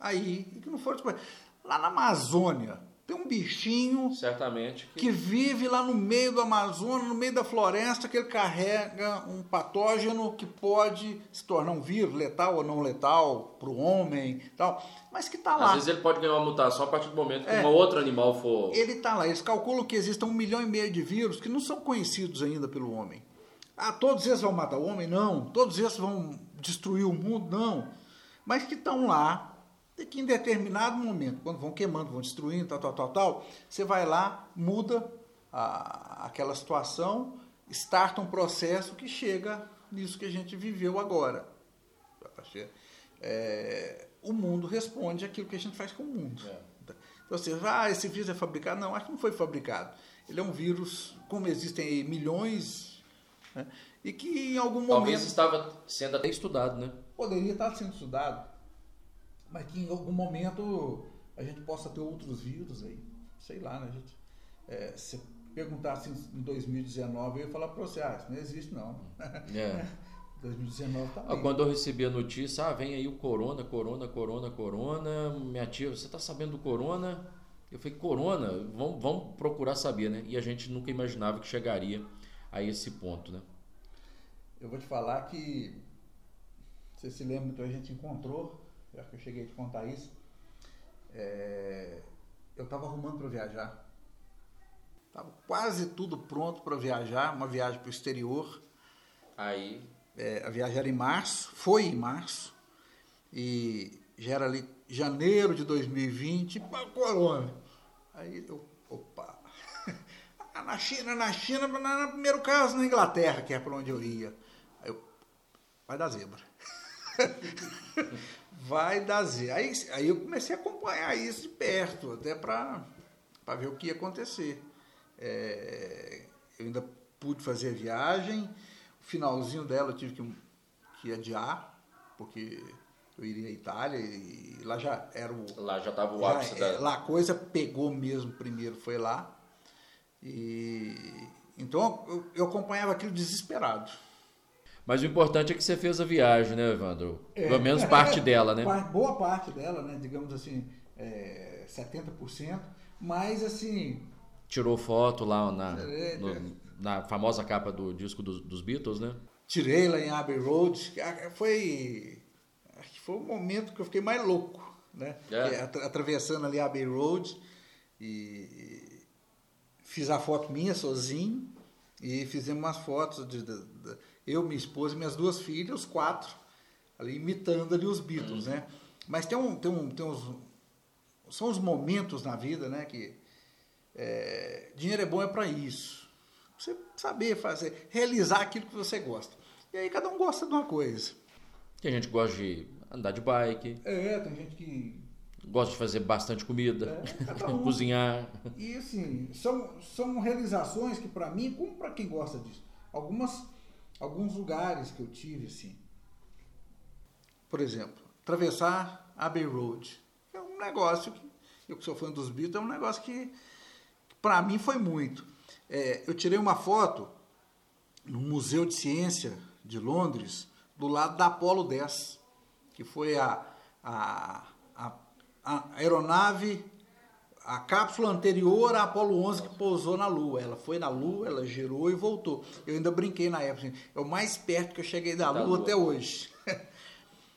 aí e que não foram. Lá na Amazônia tem um bichinho Certamente que, que vive lá no meio do Amazonas, no meio da floresta, que ele carrega um patógeno que pode se tornar um vírus, letal ou não letal, para o homem, tal, mas que está às lá. vezes ele pode ganhar uma mutação a partir do momento que É. um outro animal for... Ele está lá. Eles calculam que existam um milhão e meio de vírus que não são conhecidos ainda pelo homem. Ah, todos esses vão matar o homem? Não. Todos esses vão destruir o mundo? Não. Mas que estão lá, e que em determinado momento, quando vão queimando, vão destruindo, tal, tal, tal, tal, você vai lá, muda a- aquela situação, starta um processo que chega nisso que a gente viveu agora. É, o mundo responde aquilo que a gente faz com o mundo. É. Então, você ah, esse vírus é fabricado? Não, acho que não foi fabricado. Ele é um vírus, como existem aí milhões, né, e que em algum Talvez momento estava sendo até estudado, né? poderia estar sendo estudado, mas que em algum momento a gente possa ter outros vírus aí. Sei lá, né, gente? É, se perguntasse em 2019, eu ia falar para você, ah, isso não existe não. É. [laughs] 2019 tá Ah. Quando eu recebi a notícia, ah, vem aí o corona, corona, corona, corona, minha tia, você tá sabendo do corona? Eu falei, corona, vamos, vamos procurar saber, né? E a gente nunca imaginava que chegaria a esse ponto, né? Eu vou te falar que você se lembra que a gente encontrou, eu acho que eu cheguei a te contar isso. é, eu estava arrumando para viajar. Tava quase tudo pronto para viajar, uma viagem para o exterior. Aí, É, a viagem era em março, foi em março, e já era ali janeiro de 2020, pá, corona. Aí eu, opa, [laughs] na China, na China, na- no primeiro caso na Inglaterra, que é para onde eu ia. Aí eu, vai dar zebra. [laughs] vai dar zebra. Aí, aí eu comecei a acompanhar isso de perto, até para ver o que ia acontecer. É, eu ainda pude fazer a viagem, o finalzinho dela eu tive que, que adiar, porque eu iria à Itália e lá já era o. lá já estava o ápice é, da... Lá a coisa pegou mesmo primeiro, foi lá. E então eu, eu acompanhava aquilo desesperado. Mas o importante é que você fez a viagem, né, Evandro? Pelo menos parte dela, né? Boa parte dela, né? Digamos assim, é, 70%, mas assim, Tirou foto lá na, É, no- na famosa capa do disco dos, dos Beatles, né? tirei lá em Abbey Road. Foi, acho que foi o momento que eu fiquei mais louco, né? É. Atra- Atravessando ali Abbey Road e fiz a foto minha sozinho e fizemos umas fotos de, de- de- eu, minha esposa e minhas duas filhas, os quatro, ali imitando ali os Beatles, né? Mas tem um, tem um, tem uns, são os momentos na vida, né? Que é, dinheiro é bom é para isso. Você saber fazer, realizar aquilo que você gosta. E aí cada um gosta de uma coisa. Tem gente que gosta de andar de bike. É, tem gente que gosta de fazer bastante comida, é, [laughs] um. cozinhar. E assim, são, são realizações que para mim, como para quem gosta disso, algumas alguns lugares que eu tive assim. Por exemplo, atravessar Abbey Road. É um negócio que eu que sou fã dos Beatles, é um negócio que, que para mim foi muito. É, eu tirei uma foto no Museu de Ciência de Londres, do lado da Apollo 10, que foi a, a, a, a aeronave, a cápsula anterior à Apollo 11 que pousou na Lua. Ela foi na Lua, ela girou e voltou. Eu ainda brinquei na época, assim, é o mais perto que eu cheguei da, da Lua, Lua, até hoje. [laughs]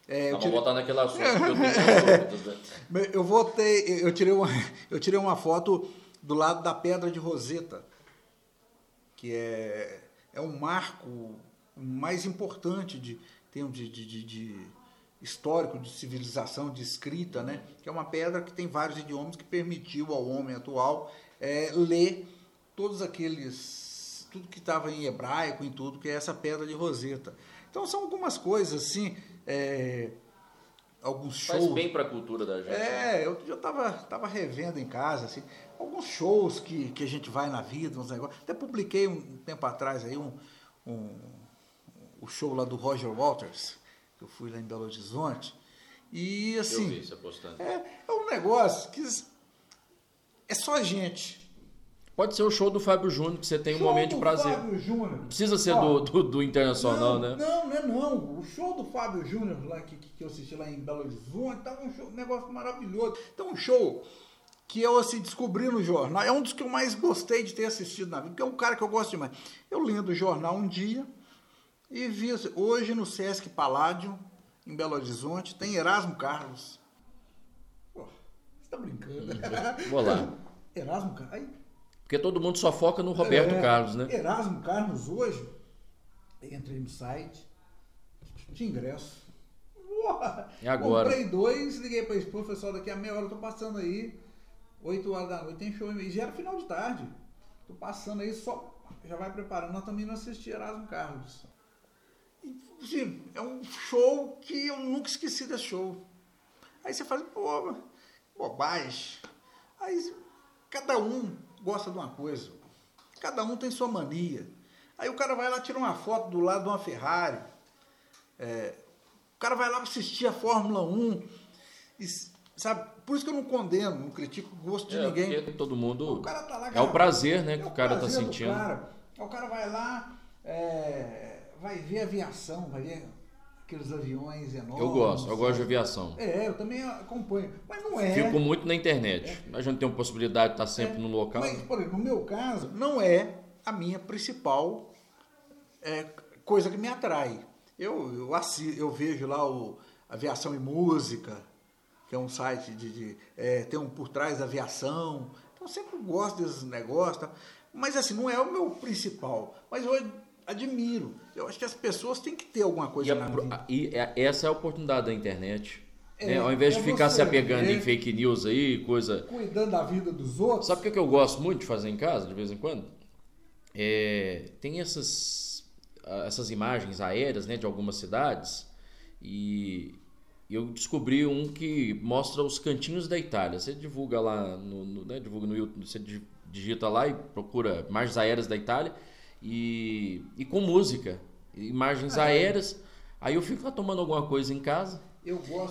É, Vamos tirei... voltar naquele assunto que eu tenho? [laughs] Eu voltei, eu tirei, uma, [laughs] eu tirei uma foto do lado da Pedra de Roseta, que é, é um marco mais importante de, de, de, de, de histórico de civilização, de escrita, né? que é uma pedra que tem vários idiomas que permitiu ao homem atual é, ler todos aqueles, tudo que estava em hebraico, em tudo, que é essa pedra de Roseta. Então são algumas coisas assim é, alguns shows. Faz bem para a cultura da gente. É, né? eu já estava tava revendo em casa, assim, alguns shows que, que a gente vai na vida, uns negócios. Até publiquei um tempo atrás aí um, um, o show lá do Roger Walters, que eu fui lá em Belo Horizonte. E assim. Eu vi você postando. É, é um negócio que é só a gente. Pode ser o show do Fábio Júnior, que você tem um momento de prazer. Fábio Júnior. Precisa ser Ó, do, do, do, Internacional, não, né? Não, não é não. O show do Fábio Júnior, lá que, que eu assisti lá em Belo Horizonte, tava um, show, um negócio maravilhoso. Então, um show que eu assim, descobri no jornal. É um dos que eu mais gostei de ter assistido na vida, porque é um cara que eu gosto demais. Eu lendo o jornal um dia e vi hoje no Sesc Paládio, em Belo Horizonte, tem Erasmo Carlos. Pô, você tá brincando? [laughs] Vou lá. Erasmo Carlos. Porque todo mundo só foca no Roberto é, Carlos, né? Erasmo Carlos hoje, entrei no site, de ingresso. Uou, e agora? Comprei dois, liguei para a esposa, pessoal, daqui a meia hora eu tô passando aí, 8 horas da noite, tem show e já era final de tarde. Tô passando aí, só já vai preparando. Nós também não assisti Erasmo Carlos. E, sim, é um show que eu nunca esqueci desse show. Aí você fala, pô, bobagem. Aí cada um gosta de uma coisa. Cada um tem sua mania. Aí o cara vai lá, tira uma foto do lado de uma Ferrari. É, o cara vai lá assistir a Fórmula 1. E, sabe? Por isso que eu não condeno, não critico o gosto de é, ninguém. Todo mundo. O cara tá lá, é o prazer, né, é que o, cara tá sentindo. Cara. O cara vai lá, é, vai ver aviação, vai ver aqueles aviões enormes. Eu gosto, eu gosto de aviação. É, eu também acompanho. Mas não é. Fico muito na internet. É. A gente tem uma possibilidade de estar sempre é. no local. Mas, por exemplo, no meu caso, não é a minha principal é, coisa que me atrai. Eu, eu, assisto, eu vejo lá o Aviação e Música, que é um site de. de é, tem um por trás da aviação. Então eu sempre gosto desses negócios. Tá? Mas assim, não é o meu principal. Mas eu admiro. Eu acho que as pessoas têm que ter alguma coisa e na vida. E é, essa é a oportunidade da internet. É, né? Ao invés de é ficar se apegando em fake news aí, coisa. Cuidando da vida dos outros. Sabe o que eu gosto muito de fazer em casa, de vez em quando? É, tem essas, essas imagens aéreas né, de algumas cidades e eu descobri um que mostra os cantinhos da Itália. Você divulga lá no, no né, divulga no YouTube, você digita lá e procura imagens aéreas da Itália e, e com música, imagens ah, é. aéreas. Aí eu fico lá tomando alguma coisa em casa.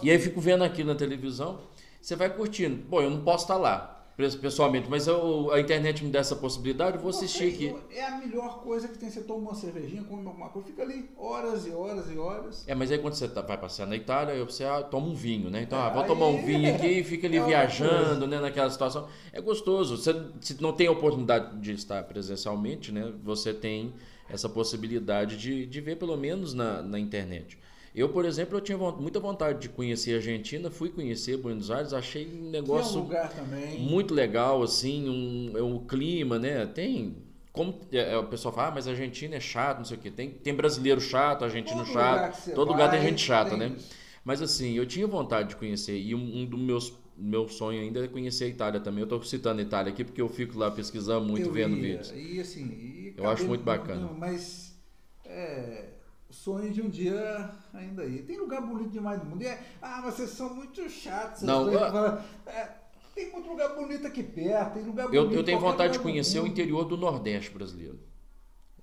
E aí fico vendo aqui na televisão. Você vai curtindo. Bom, eu não posso estar lá pessoalmente, mas eu, a internet me dá essa possibilidade, eu vou assistir aqui. É a melhor coisa que tem. Você toma uma cervejinha, come alguma coisa, fica ali horas e horas e horas. É, mas aí quando você tá, vai passear na Itália, você ah, toma um vinho, né? Então, é, ah, vou aí... tomar um vinho aqui e fica ali é viajando, né? Naquela situação. É gostoso. Você se não tem a oportunidade de estar presencialmente, né? Você tem essa possibilidade de, de ver pelo menos na, na internet. Eu, por exemplo, eu tinha muita vontade de conhecer a Argentina, fui conhecer Buenos Aires, achei um negócio um muito legal, assim, um, é um clima, né? Tem como é, é, o pessoal fala, ah, mas a Argentina é chato, não sei o quê. Tem, tem brasileiro chato, argentino todo chato, lugar todo lugar tem gente chata, tem né? Isso. Mas assim, eu tinha vontade de conhecer e um, um dos meus meu sonho ainda é conhecer a Itália também. Eu estou citando a Itália aqui porque eu fico lá pesquisando muito, eu vendo ia, vídeos. E assim, e Eu acho muito bacana. Não, mas é, sonho de um dia ainda aí. Tem lugar bonito demais no mundo. E é, ah, vocês são muito chatos. Não, eu- é, tem muito lugar bonito aqui perto. Tem lugar Eu, bonito eu tenho em qualquer vontade de do conhecer o interior do Nordeste brasileiro.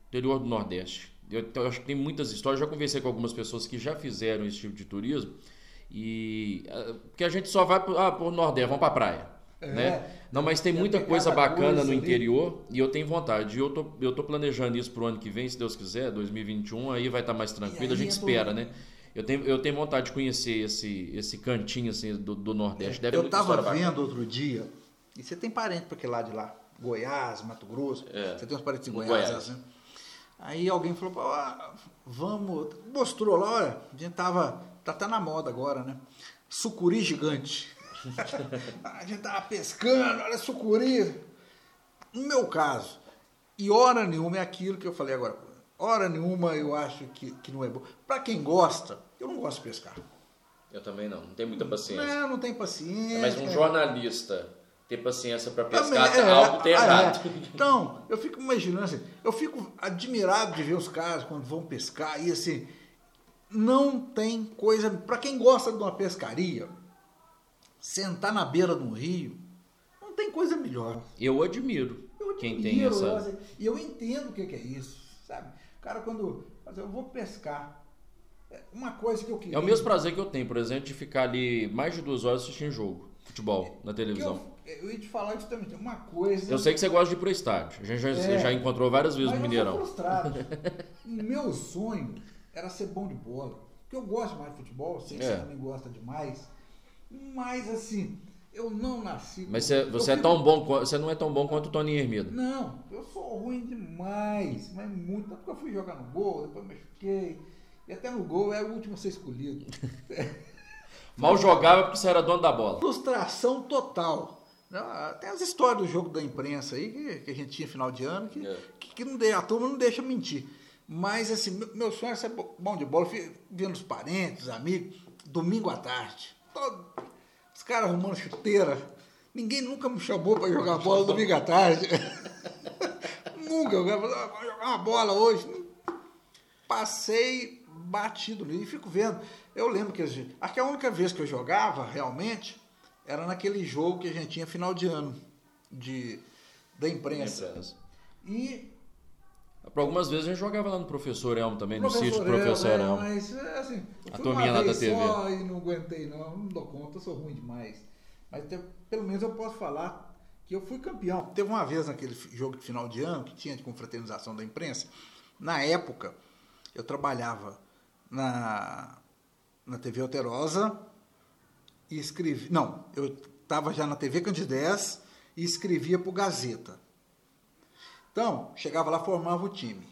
Interior do Nordeste. Eu, eu acho que tem muitas histórias. Já conversei com algumas pessoas que já fizeram esse tipo de turismo. E. ah, Porque a gente só vai ah, pro Nordeste, vamos pra praia. É. né? Não, mas tem muita coisa bacana coisa no ali. interior e eu tenho vontade. E eu tô, eu tô planejando isso pro ano que vem, se Deus quiser, 2021, aí vai estar mais tranquilo, a gente é espera, do- né? Eu tenho, eu tenho vontade de conhecer esse, esse cantinho assim, do, do Nordeste. Deve Eu estava história bacana. vendo outro dia, e você tem parente para aquele lado de lá, Goiás, Mato Grosso, É. você tem uns parentes em Goiás, Goiás. assim. Aí alguém falou, "Pô, ah, vamos, mostrou lá, olha, a gente tava, tá até na moda agora, né? Sucuri gigante. [laughs] a gente tava pescando, olha sucuri. No meu caso, e hora nenhuma é aquilo que eu falei agora. Hora nenhuma eu acho que, que não é bom. Para quem gosta, eu não gosto de pescar. Eu também não, não tenho muita paciência. Não, não tem paciência. Mas um jornalista ter paciência para Também, pescar, é, algo tem ah, errado. é. Então, eu fico imaginando assim, eu fico admirado de ver os caras quando vão pescar e assim, não tem coisa. Para quem gosta de uma pescaria, sentar na beira de um rio, não tem coisa melhor. Eu admiro Eu quem admiro, tem essa. eu, E eu entendo o que é isso, sabe? O cara, quando. Eu vou pescar. é Uma coisa que eu queria. É o mesmo prazer que eu tenho, por exemplo, de ficar ali mais de duas horas assistindo jogo, futebol, na que televisão. eu, eu ia te falar justamente. Uma coisa. Eu sei que você gosta de ir pro estádio. A gente já, É. já encontrou várias vezes no eu Mineirão. sou frustrado. o [laughs] meu sonho era ser bom de bola. Porque eu gosto mais de futebol, sei que É. você também gosta demais. Mas assim, eu não nasci. Mas você, você é tão bom, você não é tão bom quanto o Toninho Hermida. Não, eu sou ruim demais, mas muito. Tanto que eu fui jogar no gol, depois machuquei. E até no gol é o último a ser escolhido. [laughs] Mal jogava porque você era dono da bola. Frustração total. Tem as histórias do jogo da imprensa aí que, que a gente tinha final de ano que, É. que, que não de- a turma não deixa mentir. Mas assim, meu, meu sonho é ser bo- bom de bola, vendo os parentes, amigos, domingo à tarde. Todo- os caras arrumando chuteira. Ninguém nunca me chamou para jogar bola domingo à tarde. [laughs] nunca. Eu falei, "Ah, vou jogar uma bola hoje. Passei batido nisso e fico vendo. Eu lembro que a gente- acho que a única vez que eu jogava realmente era naquele jogo que a gente tinha final de ano de, da imprensa. E Por algumas vezes a gente jogava lá no Professor Elmo também, no sítio do Professor Elmo, é. Mas, é, assim, eu A turminha lá da TV. só e não aguentei, não. Não dou conta, eu sou ruim demais. Mas te- pelo menos eu posso falar que eu fui campeão. Teve uma vez naquele jogo de final de ano que tinha de confraternização da imprensa. Na época, eu trabalhava na, na TV Alterosa e escrevi. Não, eu estava já na TV Candidez e escrevia para o Gazeta. Então, chegava lá, formava o time.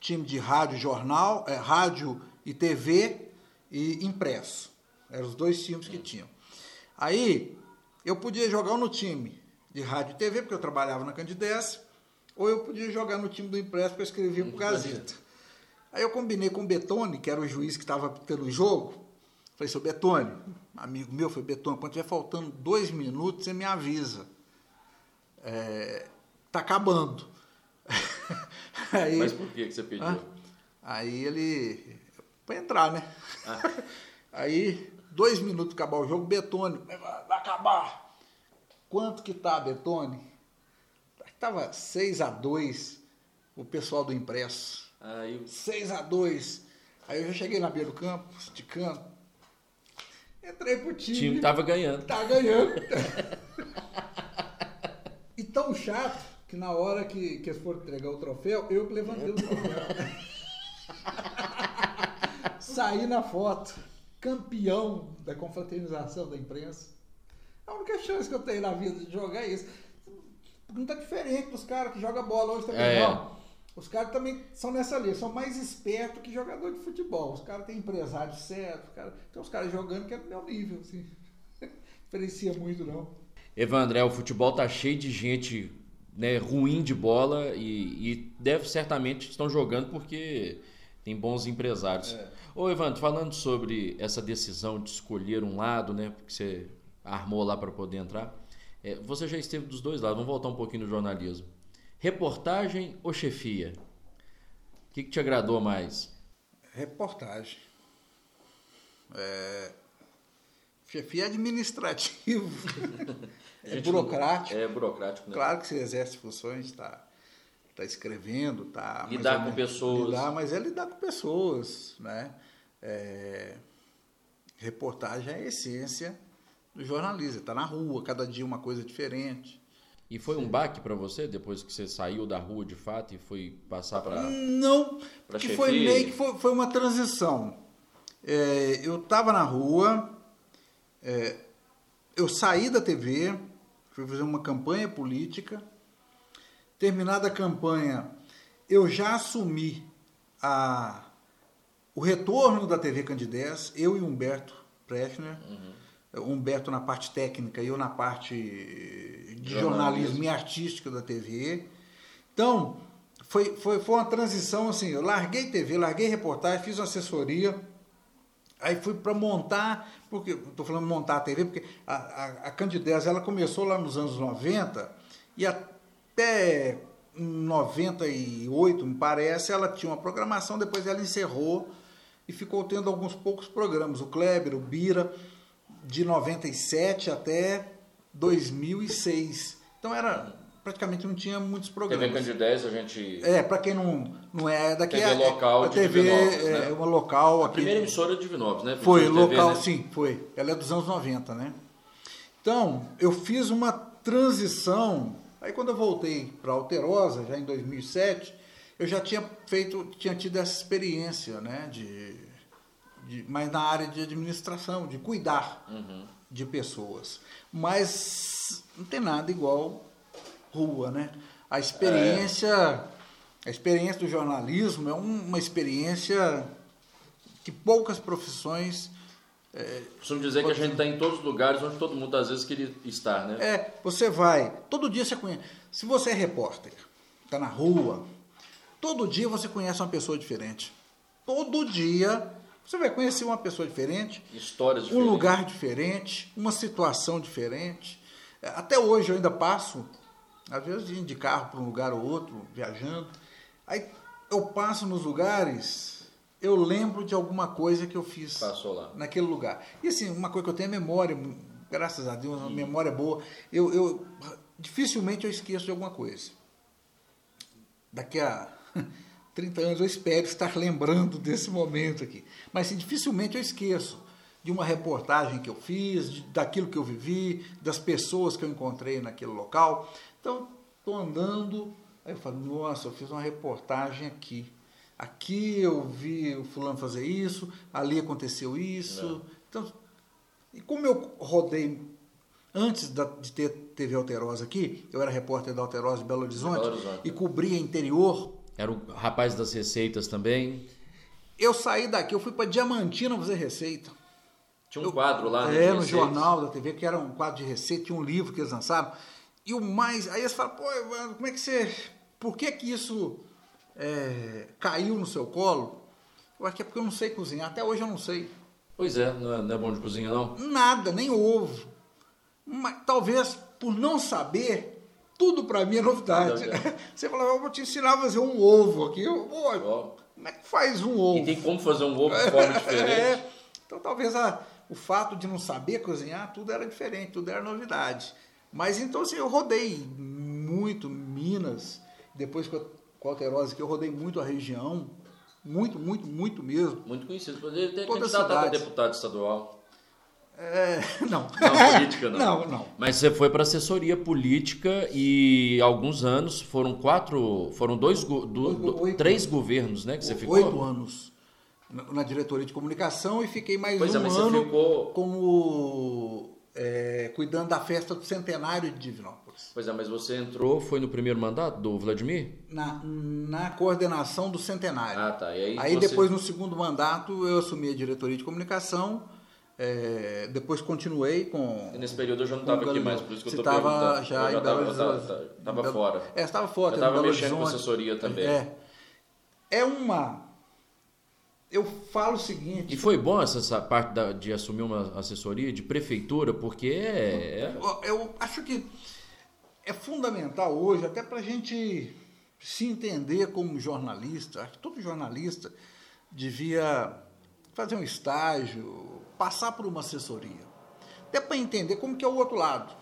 Time de rádio, jornal, é, rádio e TV e impresso. Eram os dois times que tinham. Aí, eu podia jogar no time de rádio e TV, porque eu trabalhava na Candidez, ou eu podia jogar no time do impresso, porque eu escrevia para o Gazeta. Aí eu combinei com o Betone, que era o juiz que estava pelo jogo. Falei, seu Betone, amigo meu, foi Betone, quando tiver faltando dois minutos, você me avisa. É, tá acabando. Aí, Mas por que, que você pediu? ah, aí ele. Para entrar, né? Ah. [laughs] Aí, dois minutos para acabar o jogo, Betone. Vai acabar. Quanto que tá, Betone? Tava 6 a 2 o pessoal do impresso. Aí 6 a 2 Aí eu já cheguei na beira do campo, esticando. Entrei pro o time. time tava ganhando. Tá ganhando. [laughs] e tão chato que na hora que, que eles foram entregar o troféu, eu que levantei o troféu. [laughs] Saí na foto, campeão da confraternização da imprensa. A única chance que eu tenho na vida de jogar é isso. Não tá diferente dos caras que jogam bola hoje também, É. não. Os caras também são nessa linha, são mais espertos que jogador de futebol. Os caras têm empresário certo, os caras- tem uns caras jogando que é do meu nível, assim. [laughs] Diferencia muito, não. Evandré, o futebol tá cheio de gente né, ruim de bola e, e deve certamente estão jogando porque tem bons empresários. É. Ô Evandro, falando sobre essa decisão de escolher um lado, né, porque você armou lá para poder entrar, é, você já esteve dos dois lados. Vamos voltar um pouquinho no jornalismo. Reportagem ou chefia? que, que te agradou mais? Reportagem. É... Chefia administrativo. [laughs] É burocrático. É burocrático, né? Claro que você exerce funções, está tá escrevendo, tá Lidar com pessoas. Lidar, mas é lidar com pessoas, né? É, reportagem é a essência do jornalismo. Está na rua, cada dia uma coisa diferente. E foi um baque pra você depois que você saiu da rua de fato e foi passar pra. Não, Pra que foi meio que foi, foi uma transição. É, eu estava na rua, é, eu saí da TV, fui fazer uma campanha política. Terminada a campanha, eu já assumi a, o retorno da TV Candidez, eu e Humberto Prechner. Humberto na parte técnica e eu na parte de Jornalismo. jornalismo e artística da TV. Então, foi, foi, foi uma transição assim, eu larguei TV, larguei reportagem, fiz uma assessoria, aí fui para montar, porque estou falando montar a TV, porque a, a, a Candidez ela começou lá nos anos 90 e até 98, me parece, ela tinha uma programação, depois ela encerrou e ficou tendo alguns poucos programas, o Kleber, o Bira, de 97 até 2006. Então era praticamente não tinha muitos TV programas. Candidez, a gente. É, para quem não, não é daqui TV é, local a de TV Divinópolis, é né? uma local A aqui. primeira emissora de Divinópolis, né? Foi, TV, local, né? sim, foi. Ela é dos anos 90, né? Então, eu fiz uma transição. Aí quando eu voltei para Alterosa, já em 2007, eu já tinha feito, tinha tido essa experiência, né? De, de, mas na área de administração, de cuidar Uhum. de pessoas. Mas não tem nada igual rua, né? A experiência, a experiência do jornalismo é um- uma experiência que poucas profissões Costumo dizer que a gente está em todos os lugares onde todo mundo às vezes queria estar, né? É, você vai, todo dia você conhece. Se você é repórter, está na rua, todo dia você conhece uma pessoa diferente. Todo dia você vai conhecer uma pessoa diferente, Histórias um diferentes. lugar diferente, uma situação diferente. É, Até hoje eu ainda passo, às vezes indo de carro para um lugar ou outro, viajando. Aí eu passo nos lugares, eu lembro de alguma coisa que eu fiz Passou lá. naquele lugar. E assim, uma coisa que eu tenho é memória, graças a Deus, uma memória boa. Eu, eu dificilmente eu esqueço de alguma coisa. Daqui a [laughs] 30 anos eu espero estar lembrando desse momento aqui. Mas assim, dificilmente eu esqueço de uma reportagem que eu fiz, de- daquilo que eu vivi, das pessoas que eu encontrei naquele local. Então, estou andando, aí eu falo, nossa, eu fiz uma reportagem aqui. Aqui eu vi o fulano fazer isso, ali aconteceu isso. Então, e como eu rodei antes da- de ter TV Alterosa aqui, eu era repórter da Alterosa de Belo Horizonte, Belo Horizonte. e cobria interior, Era o rapaz das receitas também. eu saí daqui, eu fui para Diamantina fazer receita. Tinha um quadro lá, né? É, no jornal da TV, que era um quadro de receita, tinha um livro que eles lançaram. E o mais. Aí eles falam, pô, como é que você. Por que que isso é, caiu no seu colo? Eu acho que é porque eu não sei cozinhar. Até hoje eu não sei. Pois é, não é, não é bom de cozinha, não? Nada, nem ovo. Mas, talvez por não saber, tudo para mim é novidade. Novidade. [laughs] Você fala, eu vou te ensinar a fazer um ovo aqui. Eu, pô, Ó. como é que faz um ovo? E tem como fazer um ovo de forma [laughs] diferente. É, então talvez a- o fato de não saber cozinhar, tudo era diferente, tudo era novidade. Mas então assim, eu rodei muito Minas, depois com a, com a Alterosa que eu rodei muito a região, muito, muito, muito mesmo. Muito conhecido. Poderia ter Todas as candidato a deputado estadual. É, [laughs] não. Não, política não. Não, não. Mas você foi para assessoria política e alguns anos foram quatro, foram dois, do- Oito- do- oito- três governos, né, que você ficou. Oito anos na, diretoria de comunicação e fiquei mais Pois é, um mas você ano ficou- como é, cuidando da festa do centenário de Divinópolis. Pois é, mas você entrou, foi no primeiro mandato do Vladimir? Na, na coordenação do centenário. Ah, tá. E aí, Aí você- depois, no segundo mandato, eu assumi a diretoria de comunicação. é, depois continuei com. E nesse período eu já não estava aqui mais, por isso que eu estava perguntando. já Eu em Belo tava- eu Horizonte. tava- tava Em Belo- fora. É, estava fora. Eu em tava Belo mexendo com assessoria também. É. É uma. Eu falo o seguinte. E foi bom essa, essa parte da- de assumir uma assessoria de prefeitura, porque é, é- Eu- Eu acho que é fundamental hoje, até para a gente se entender como jornalista, acho que todo jornalista devia fazer um estágio, passar por uma assessoria. Até para entender como que é o outro lado.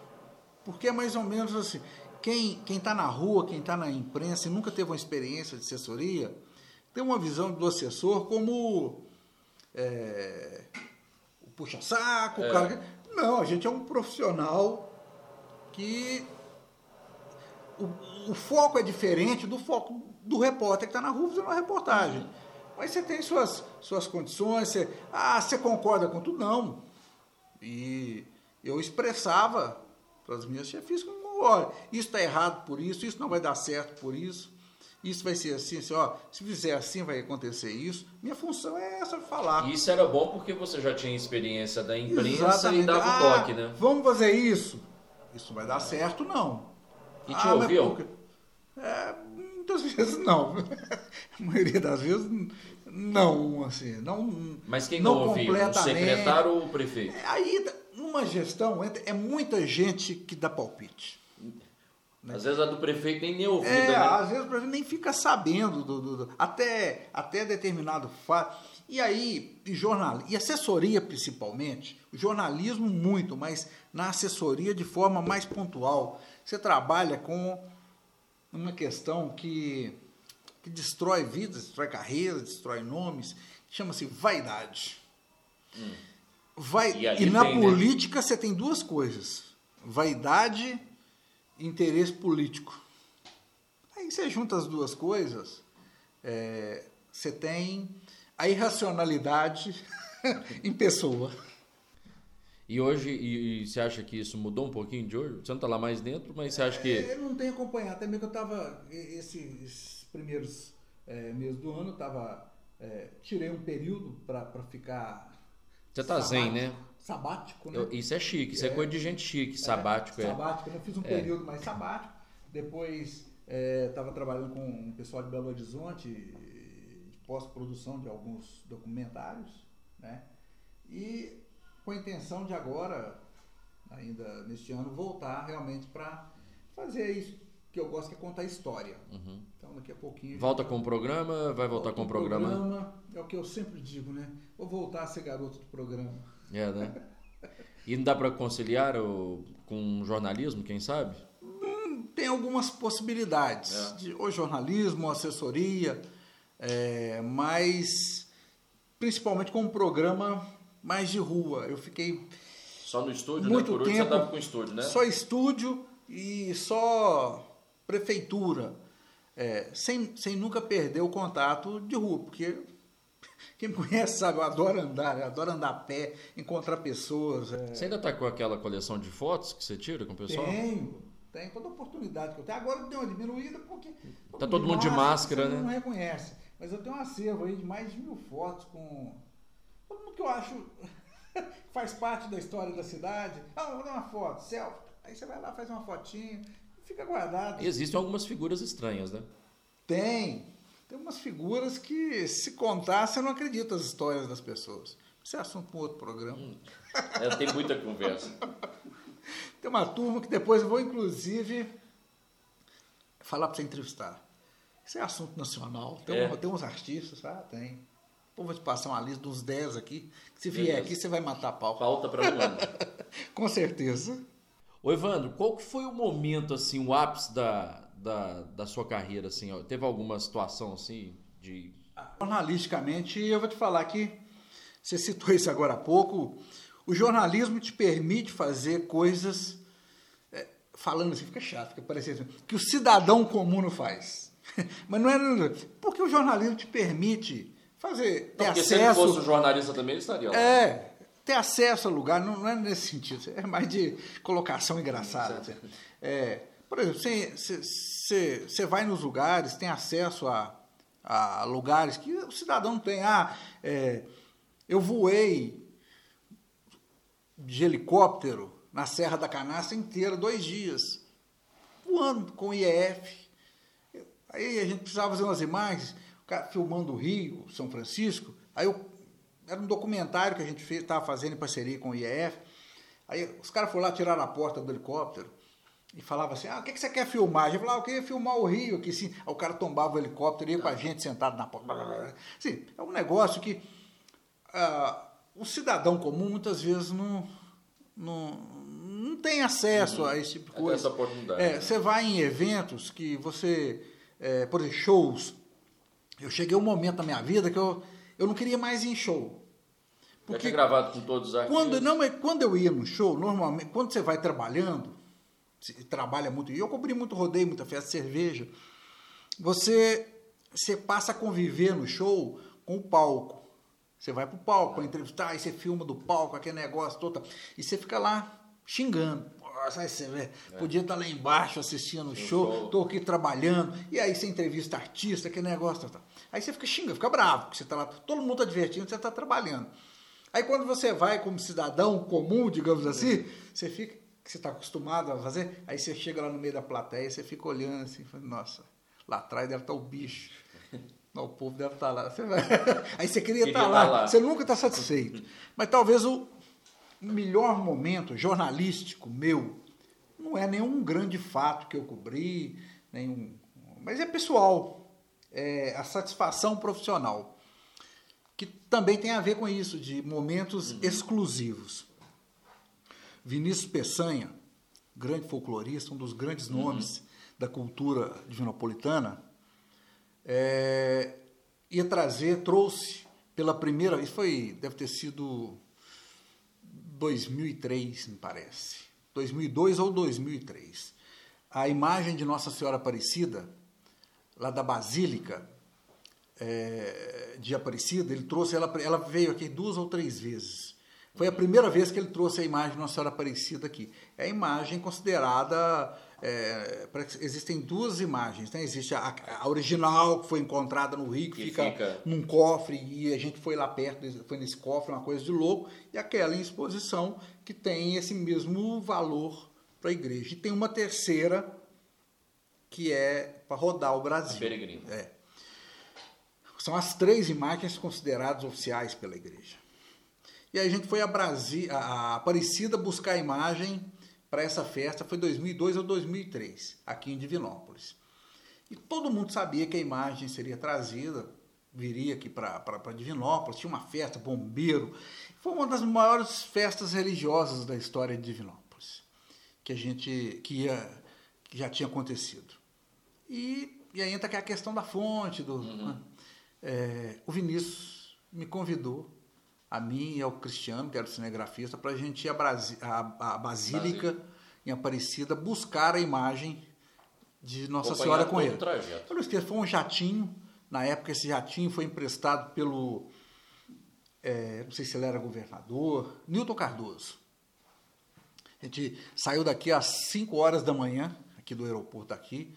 Porque é mais ou menos assim, quem está na rua, quem está na imprensa e nunca teve uma experiência de assessoria, tem uma visão do assessor como é, o puxa-saco, é. o cara... Não, a gente é um profissional que o, o, foco é diferente do foco do repórter que está na rua fazendo uma reportagem. Uhum. Mas você tem suas, suas condições, você, ah, você concorda com tudo? Não. E eu expressava para as minhas chefes como, olha, isso está errado por isso, isso não vai dar certo por isso, isso vai ser assim, assim, ó, se fizer assim vai acontecer isso. Minha função é essa, falar. Isso era bom porque você já tinha experiência da imprensa Exatamente. e dava ah, toque, né? Vamos fazer isso. Isso vai dar certo, não. E te ah, ouviu? É, muitas [laughs] vezes não. A maioria das vezes não, assim, não. Mas quem não, não ouviu? O secretário ou o prefeito? É, aí, numa gestão, é muita gente que dá palpite. Né? Às vezes a do prefeito nem nem ouvida, é, né? Às vezes o prefeito nem fica sabendo do, do, do até, até determinado fato. E aí, e, jornal, e assessoria principalmente, jornalismo muito, mas na assessoria de forma mais pontual. Você trabalha com uma questão que, que destrói vidas, destrói carreiras, destrói nomes, chama-se vaidade. Hum. Vai, e, e na tem, né? política né? você tem duas coisas: vaidade interesse político. Aí você junta as duas coisas, é, você tem a irracionalidade [laughs] em pessoa. E hoje, e, e, você acha que isso mudou um pouquinho de hoje? Você não está lá mais dentro, mas você acha que. É, eu não tenho acompanhado, até mesmo que eu estava. Esses primeiros é, meses do ano, eu estava. É, tirei um período para ficar. Você está zen, né? Sabático, né? Eu, isso é chique, isso é, é, coisa de gente chique, sabático é. Sabático, eu fiz um é. período mais sabático. Depois estava trabalhando com um pessoal de Belo Horizonte, de pós-produção de alguns documentários, né? E com a intenção de agora, ainda neste ano, voltar realmente para fazer isso que eu gosto, que é contar história. Uhum. Então daqui a pouquinho. Volta com o programa, vai voltar com o programa. programa. É o que eu sempre digo, né? Vou voltar a ser garoto do programa. É, né? E não dá para conciliar o, com jornalismo, quem sabe? Hum, tem algumas possibilidades. É. De, ou jornalismo, ou assessoria, é, mas principalmente com um programa mais de rua. Eu fiquei. Só no estúdio, né? muito né? Por tempo, você estava com estúdio, né? Só estúdio e só prefeitura. É, sem, sem nunca perder o contato de rua, porque quem me conhece sabe, eu adoro andar, eu adoro andar a pé, encontrar pessoas. É... Você ainda está com aquela coleção de fotos que você tira com o pessoal? Tenho, tenho toda oportunidade que eu tenho. Agora deu uma diminuída porque. Tá todo mundo de máscara, né? Não reconhece. Mas eu tenho um acervo aí de mais de mil fotos com todo mundo que eu acho [laughs] faz parte da história da cidade. Ah, vou dar uma foto, selfie. Aí você vai lá, faz uma fotinha, fica guardado. E existem algumas figuras estranhas, né? Tem. Tem umas figuras que, se contar, você não acredita as histórias das pessoas. Isso é assunto para um outro programa. Hum, é, tem muita conversa. [laughs] tem uma turma que depois eu vou, inclusive, falar para você entrevistar. Isso é assunto nacional. Tem, é. tem uns artistas, ah, tem. Pô, vou te passar uma lista dos 10 aqui. Se vier Beleza. aqui, você vai matar a pau. Falta para o [laughs] Com certeza. Ô, Evandro, qual que foi o momento, assim, o ápice da, da, da sua carreira, assim? Ó? Teve alguma situação, assim, de... Jornalisticamente, eu vou te falar que você citou isso agora há pouco, o jornalismo te permite fazer coisas, é, falando assim, fica chato, fica parecendo assim, que o cidadão comum não faz. [laughs] Mas não é... Porque o jornalismo te permite fazer, ter Porque acesso... se ele fosse jornalista também, ele estaria lá. É, ter acesso a lugar, não, não é nesse sentido, é mais de colocação engraçada. É, por exemplo, você, você vai nos lugares, tem acesso a, a lugares que o cidadão tem. Ah, é, eu voei de helicóptero na Serra da Canastra inteira, dois dias, voando com o IEF. Aí a gente precisava fazer umas imagens filmando o Rio, São Francisco. Aí eu, era um documentário que a gente estava fazendo em parceria com o IEF. Aí os caras foram lá tirar a porta do helicóptero. E falava assim: ah, o que, que você quer filmar? Gente falava: ah, eu queria filmar o Rio aqui, assim. Aí o cara tombava o helicóptero e ia com a gente sentado na porta. Assim, é um negócio que ah, o cidadão comum muitas vezes não, não, não tem acesso Uhum. a esse tipo de É coisa. dessa oportunidade. É, você vai em eventos que você, é, por exemplo, shows. Eu cheguei um momento na minha vida que eu, eu não queria mais ir em show. Tinha gravado com todos os artistas. Quando, não, mas quando eu ia no show, normalmente, quando você vai trabalhando, trabalha muito, e eu cobri muito rodeio, muita festa cerveja, você, você passa a conviver no show com o palco. Você vai pro palco para entrevistar, aí você filma do palco, aquele negócio todo, e você fica lá xingando. Nossa, você vê, podia estar lá embaixo assistindo o show, tô aqui trabalhando, e aí você entrevista artista, aquele negócio, tal, tal. aí você fica xingando, fica bravo, porque você tá lá, todo mundo tá divertindo, você tá trabalhando. Aí quando você vai como cidadão comum, digamos assim, você fica, que você está acostumado a fazer, aí você chega lá no meio da plateia, você fica olhando assim, fala, nossa, lá atrás deve estar o bicho. Não, o povo deve estar lá. Você vai- [laughs] Aí você queria Queria estar estar lá, lá. você nunca está satisfeito. Mas talvez o melhor momento jornalístico meu não é nenhum grande fato que eu cobri, nenhum, mas é pessoal, é a satisfação profissional que também tem a ver com isso, de momentos exclusivos. Vinícius Peçanha, grande folclorista, um dos grandes nomes da cultura divinopolitana, é, ia trazer, trouxe pela primeira vez, foi, deve ter sido 2003, me parece, 2002 ou 2003, a imagem de Nossa Senhora Aparecida, lá da Basílica, é, de Aparecida, ele trouxe ela, ela veio aqui duas ou três vezes. Foi a primeira vez que ele trouxe a imagem de Nossa Senhora Aparecida aqui. É a imagem considerada. é, existem duas imagens, né? Existe a, a original que foi encontrada no Rio, que, fica, fica- num cofre e a gente foi lá perto, foi nesse cofre, uma coisa de louco, e aquela em exposição que tem esse mesmo valor para a igreja. E tem uma terceira que é para rodar o Brasil. Peregrino. É. São as três imagens consideradas oficiais pela igreja. E aí a gente foi a, Brasi a Aparecida buscar a imagem para essa festa, foi 2002 ou 2003, aqui em Divinópolis. E todo mundo sabia que a imagem seria trazida, viria aqui para Divinópolis, tinha uma festa, bombeiro. Foi uma das maiores festas religiosas da história de Divinópolis, que a gente que, ia, que já tinha acontecido. E, e aí entra a questão da fonte. Do, né? É, o Vinícius me convidou, a mim e ao Cristiano, que era o cinegrafista, para a gente ir à, Brasi- à- à Basílica, em Aparecida, buscar a imagem de Nossa Acompanhar Senhora com ele. trajeto. Eu não esqueço, foi um jatinho. Na época, esse jatinho foi emprestado pelo. é, não sei se ele era governador, Newton Cardoso. A gente saiu daqui às 5 horas da manhã, aqui do aeroporto aqui.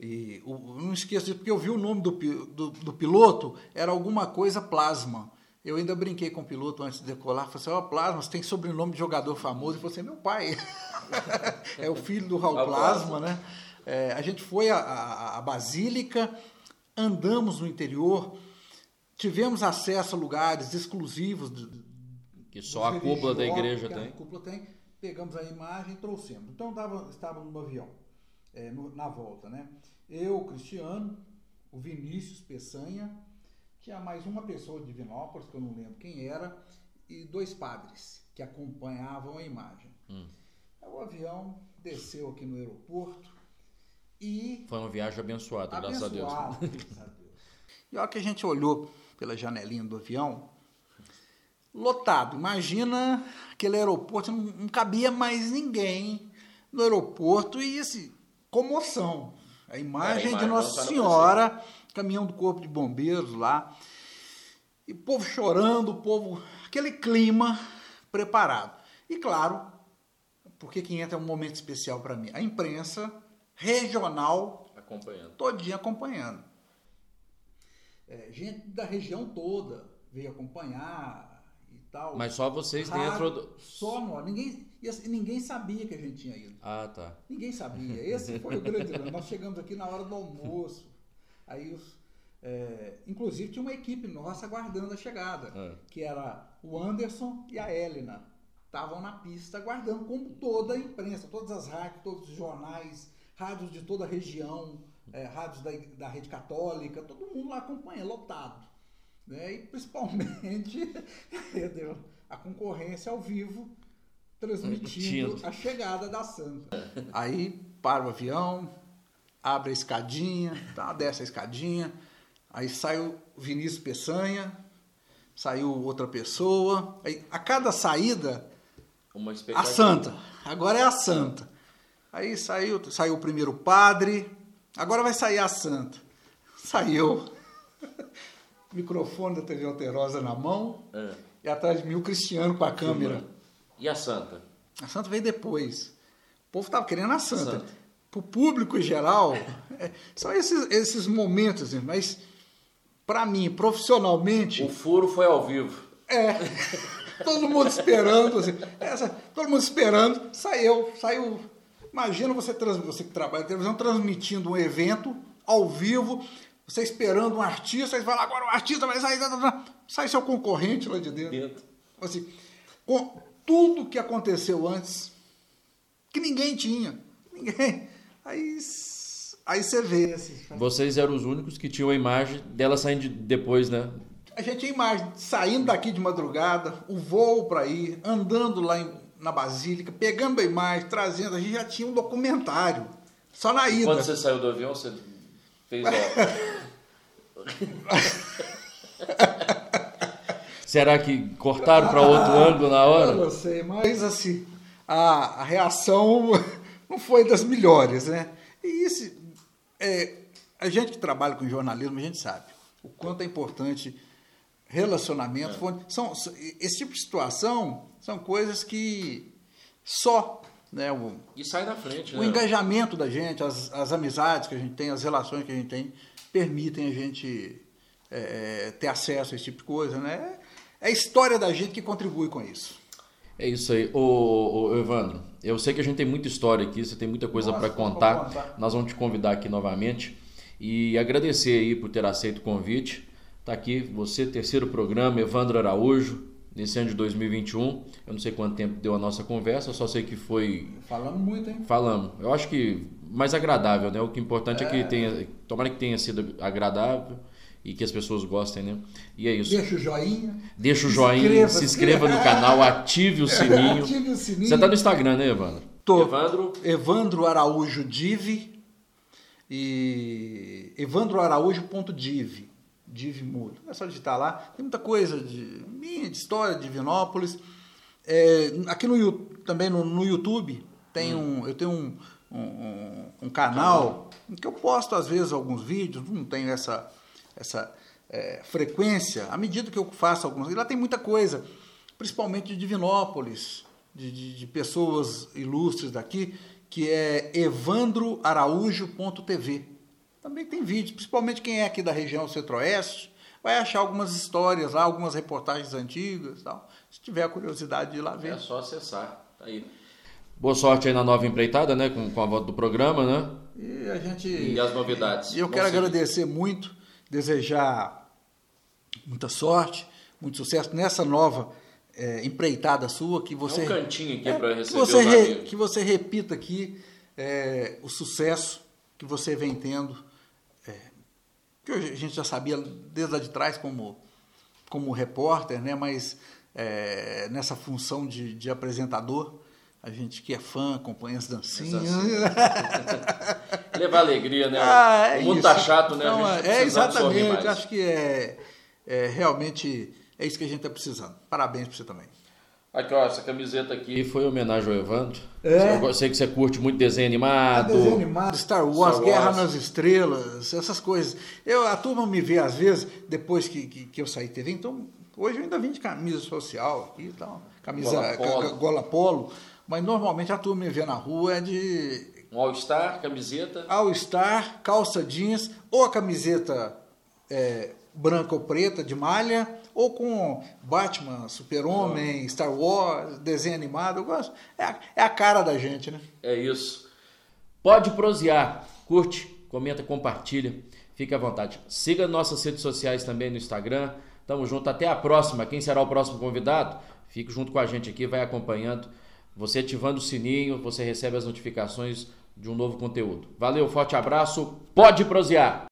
E eu não esqueço disso, porque eu vi o nome do, do, do piloto, era alguma coisa plasma. Eu ainda brinquei com o piloto antes de decolar, falei assim, ó, Plasma, você tem sobrenome de jogador famoso? Ele falou assim, meu pai. [laughs] é o filho do Raul Plasma, né? É, a gente foi à, Basílica, andamos no interior, tivemos acesso a lugares exclusivos do- Que só a cúpula da igreja que A tem. cúpula tem. Pegamos a imagem e trouxemos. Então tava, estávamos no avião, é, no- na volta, né? Eu, o Cristiano, o Vinícius Peçanha, tinha mais uma pessoa de Divinópolis, que eu não lembro quem era, e dois padres que acompanhavam a imagem. Hum. Aí O avião desceu aqui no aeroporto e Foi uma viagem abençoada, graças a Deus. [laughs] graças a Deus. E a hora que a gente olhou pela janelinha do avião, lotado. Imagina aquele aeroporto, não, não cabia mais ninguém no aeroporto e assim, comoção. A imagem, É, a imagem de Nossa Senhora, caminhão do Corpo de Bombeiros lá, e o povo chorando, o povo, aquele clima preparado. E claro, porque que entra um momento especial para mim? A imprensa regional Acompanhando. todinha acompanhando. É, gente da região toda veio acompanhar e tal. Mas só vocês Raro, dentro do. Só nós. Ninguém, assim, ninguém sabia que a gente tinha ido. Ah, tá. Ninguém sabia. Esse foi o grande lance. Nós chegamos aqui na hora do almoço. Aí os. é, inclusive tinha uma equipe nossa aguardando a chegada. É. Que era o Anderson e a Helena. estavam na pista aguardando, como toda a imprensa, todas as rádios, todos os jornais, rádios de toda a região, é, rádios da, da rede católica, todo mundo lá acompanha, lotado. Né? E principalmente [laughs] a concorrência ao vivo transmitindo a chegada da Santa. Aí para o avião, abre a escadinha, tá, desce a escadinha, aí sai o Vinícius Peçanha, saiu outra pessoa, aí a cada saída a Santa, agora é a Santa. Aí saiu, saiu o primeiro padre, agora vai sair a Santa. Saiu [laughs] microfone da TV Alterosa na mão é. e atrás de mim o Cristiano com a câmera. E a Santa? A Santa veio depois. O povo estava querendo a Santa. Santa. Para o público em geral, é, são esses, esses momentos, mas para mim, profissionalmente. O furo foi ao vivo. É. todo mundo esperando, assim, essa, todo mundo esperando, saiu, saiu. Imagina você, você que trabalha na televisão transmitindo um evento ao vivo, você esperando um artista, aí fala, agora o artista vai sair, sai seu concorrente lá de dentro. dentro. Assim, com tudo que aconteceu antes, que ninguém tinha. Ninguém. Aí, aí você vê. Assim, Vocês eram os únicos que tinham a imagem dela saindo depois, né? A gente tinha imagem saindo daqui de madrugada, o voo para ir, andando lá em, na Basílica, pegando a imagem, trazendo. A gente já tinha um documentário. Só na ida. Quando você saiu do avião, você fez [laughs] Será que cortaram para outro ah, ângulo na hora? Eu não sei, mas assim, a, a reação não foi das melhores, né? E isso, é, a gente que trabalha com jornalismo, a gente sabe o quanto é importante relacionamento. É. São, esse tipo de situação são coisas que só né, o, e sai da frente. O né? engajamento da gente, as, as amizades que a gente tem, as relações que a gente tem, permitem a gente é, é, ter acesso a esse tipo de coisa. Né? É a história da gente que contribui com isso. É isso aí. Ô, ô, Evandro, eu sei que a gente tem muita história aqui, você tem muita coisa para contar. contar. Nós vamos te convidar aqui novamente e agradecer aí por ter aceito o convite. Tá aqui você, terceiro programa, Evandro Araújo, nesse ano de 2021. Eu não sei quanto tempo deu a nossa conversa, só sei que foi. Falamos muito, hein? Falamos. Eu acho que mais agradável, né? O que é importante é, é que tenha. Tomara que tenha sido agradável e que as pessoas gostem, né? E é isso. Deixa o joinha. Deixa o joinha, inscreva, se inscreva no canal, ative o [laughs] sininho. ative o sininho. Você tá no Instagram, né, Evandro? Tô. Evandro. Evandro Araújo Div e evandroaraújo.div. Div Mudo. É só digitar lá. Tem muita coisa de minha, de história de Vinópolis. É, aqui no também no, no YouTube tem hum. um, eu tenho um, um, um canal em que eu posto às vezes alguns vídeos, não tenho essa, essa é, frequência, à medida que eu faço alguns. E lá tem muita coisa, principalmente de Divinópolis, de, de, de pessoas ilustres daqui, que é evandroaraújo.tv. Também tem vídeos, principalmente quem é aqui da região centro-oeste, vai achar algumas histórias lá, algumas reportagens antigas tal. Se tiver a curiosidade de ir lá ver. É só acessar. Tá aí. Boa sorte aí na nova empreitada, né? Com, com a volta do programa, né? E a gente. E as novidades. E eu quero agradecer muito, desejar muita sorte, muito sucesso nessa nova é, empreitada sua, que você. É um cantinho aqui é, para receber. Que você, re, que você repita aqui é, o sucesso que você vem tendo que a gente já sabia desde lá de trás como, como repórter, né? mas é, nessa função de, de, apresentador, a gente que é fã, acompanha as dancinhas. [laughs] Levar alegria, né? Ah, é o mundo tá chato, né? Não, é exatamente, acho que é, é realmente é isso que a gente está precisando. Parabéns para você também. Aqui, ó, essa camiseta aqui foi homenagem ao Evandro. É. Eu sei que você curte muito desenho animado. Ah, desenho animado, Star Wars, Star Wars, Guerra nas Estrelas, essas coisas. Eu, a turma me vê às vezes, depois que, que, que eu saí de TV, então hoje eu ainda vim de camisa social aqui e tal, camisa gola polo. gola polo, mas normalmente a turma me vê na rua é de... Um All-Star, camiseta? All-Star, calça jeans, ou a camiseta é, branca ou preta de malha, ou com Batman, Super-Homem, Star Wars, desenho animado, eu gosto. É a, é a cara da gente, né? É isso. Pode prosear, curte, comenta, compartilha, fique à vontade. Siga nossas redes sociais também no Instagram, Tamo junto. Até a próxima. Quem será o próximo convidado? Fique junto com a gente aqui, vai acompanhando. Você ativando o sininho, você recebe as notificações de um novo conteúdo. Valeu, forte abraço. Pode prosear!